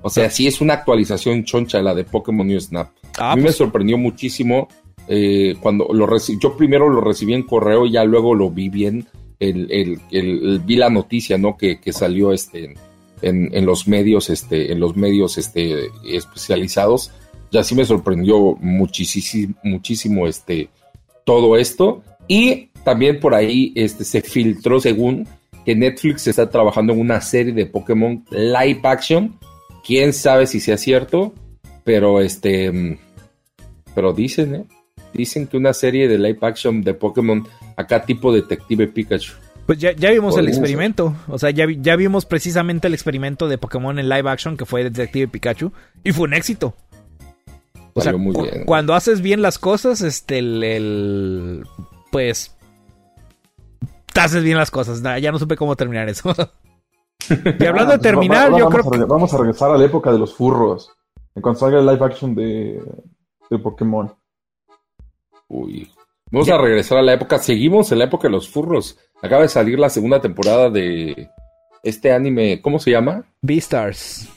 O sea, sí es una actualización choncha la de Pokémon New Snap. Ah, a mí pues, me sorprendió muchísimo eh, cuando lo recibí. Yo primero lo recibí en correo y ya luego lo vi bien. El, el- el- el- vi la noticia, ¿no? Que, que salió este en, en los medios, este, en los medios este, especializados. Ya sí me sorprendió muchísimo, muchísimo este, todo esto. Y también por ahí este, se filtró según que Netflix está trabajando en una serie de Pokémon live action. Quién sabe si sea cierto, pero este, pero dicen, ¿eh? Dicen que una serie de live action de Pokémon acá tipo detective Pikachu. pues ya, ya vimos el experimento. O sea, ya, ya vimos precisamente el experimento de Pokémon en live action que fue Detective Pikachu. Y fue un éxito. O sea, muy cu- bien. cuando haces bien las cosas, este, el, el- pues, haces bien las cosas. Nah, ya no supe cómo terminar eso. y hablando de Ah, pues, terminar, va- va- yo vamos creo a, que... Vamos a regresar a la época de los furros. En cuanto salga el live action de, de Pokémon. Uy. Vamos a regresar a la época. Seguimos en la época de los furros. Acaba de salir la segunda temporada de este anime. ¿Cómo se llama? Beastars.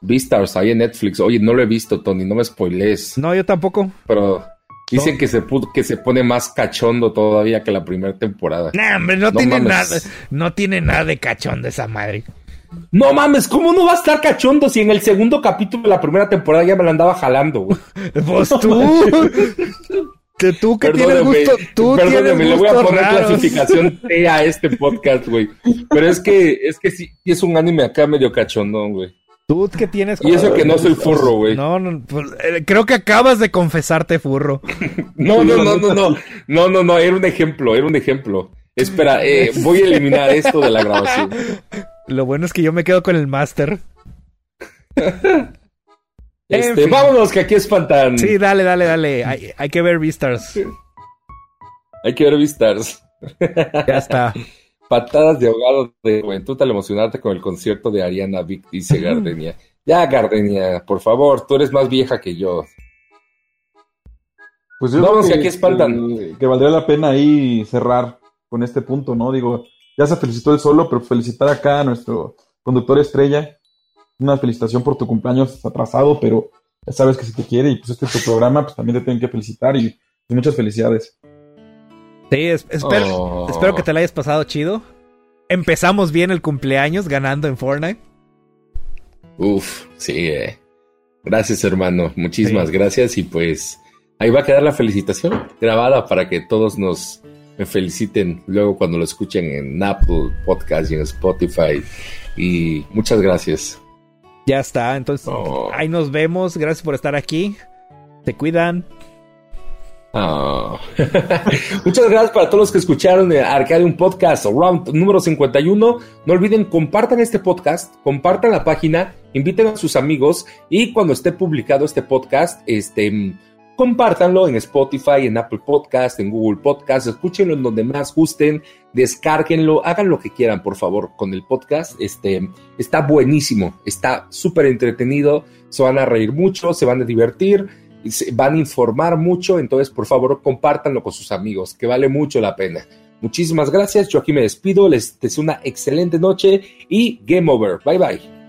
Beastars, ahí en Netflix. Oye, no lo he visto, Tony. No me spoilees. No, yo tampoco. Pero dicen que, se que se pone más cachondo todavía que la primera temporada. Nah, hombre, no, No tiene mames. nada. No tiene nada de cachón de esa madre. No mames, ¿cómo no va a estar cachondo si en el segundo capítulo de la primera temporada ya me la andaba jalando, güey? Pues tú. que tú que tienes gusto. Tú tienes le voy a poner raros. clasificación T a este podcast, güey. Pero es que, es que sí, sí es un anime acá medio cachondón, güey. Tú que tienes. Y eso que no soy furro, güey. No, no, pues, eh, creo que acabas de confesarte, furro. No, no, no, no, no. No, no, no, era un ejemplo, era un ejemplo. Espera, eh, voy a eliminar esto de la grabación. Lo bueno es que yo me quedo con el máster. Este, En fin. vámonos, que aquí espantan. Sí, dale, dale, dale. Hay, hay que ver Beastars. Hay que ver Vistars. Ya está. Patadas de ahogado de juventud al emocionarte con el concierto de Ariana Vic, dice Gardenia. Ya, Gardenia, por favor, tú eres más vieja que yo. Pues yo creo que aquí espantan. Que, que valdría la pena ahí cerrar con este punto, ¿no? Digo, ya se felicitó él solo, pero felicitar acá a nuestro conductor estrella. Una felicitación por tu cumpleaños atrasado, pero ya sabes que si te quiere y pues este es tu programa, pues también te tienen que felicitar y muchas felicidades. Sí, es- espero, Oh. espero que te la hayas pasado chido. Empezamos bien el cumpleaños ganando en Fortnite. Uf, sí, eh. Gracias, hermano. Muchísimas Sí. gracias. Y pues ahí va a quedar la felicitación grabada para que todos nos me feliciten luego cuando lo escuchen en Apple Podcast y en Spotify. Y muchas gracias. Ya está, entonces Oh. ahí nos vemos. Gracias por estar aquí. Se cuidan. Ah. Muchas gracias para todos los que escucharon el Arcadium Podcast Round número 51. No olviden, compartan este podcast, compartan la página, inviten a sus amigos y cuando esté publicado este podcast, este, compártanlo en Spotify, en Apple Podcast, en Google Podcast, escúchenlo en donde más gusten, descárguenlo, hagan lo que quieran, por favor, con el podcast. Este, está buenísimo, está súper entretenido, se van a reír mucho, se van a divertir van a informar mucho, entonces por favor compártanlo con sus amigos, que vale mucho la pena. Muchísimas gracias, yo aquí me despido, les deseo una excelente noche y game over. Bye bye.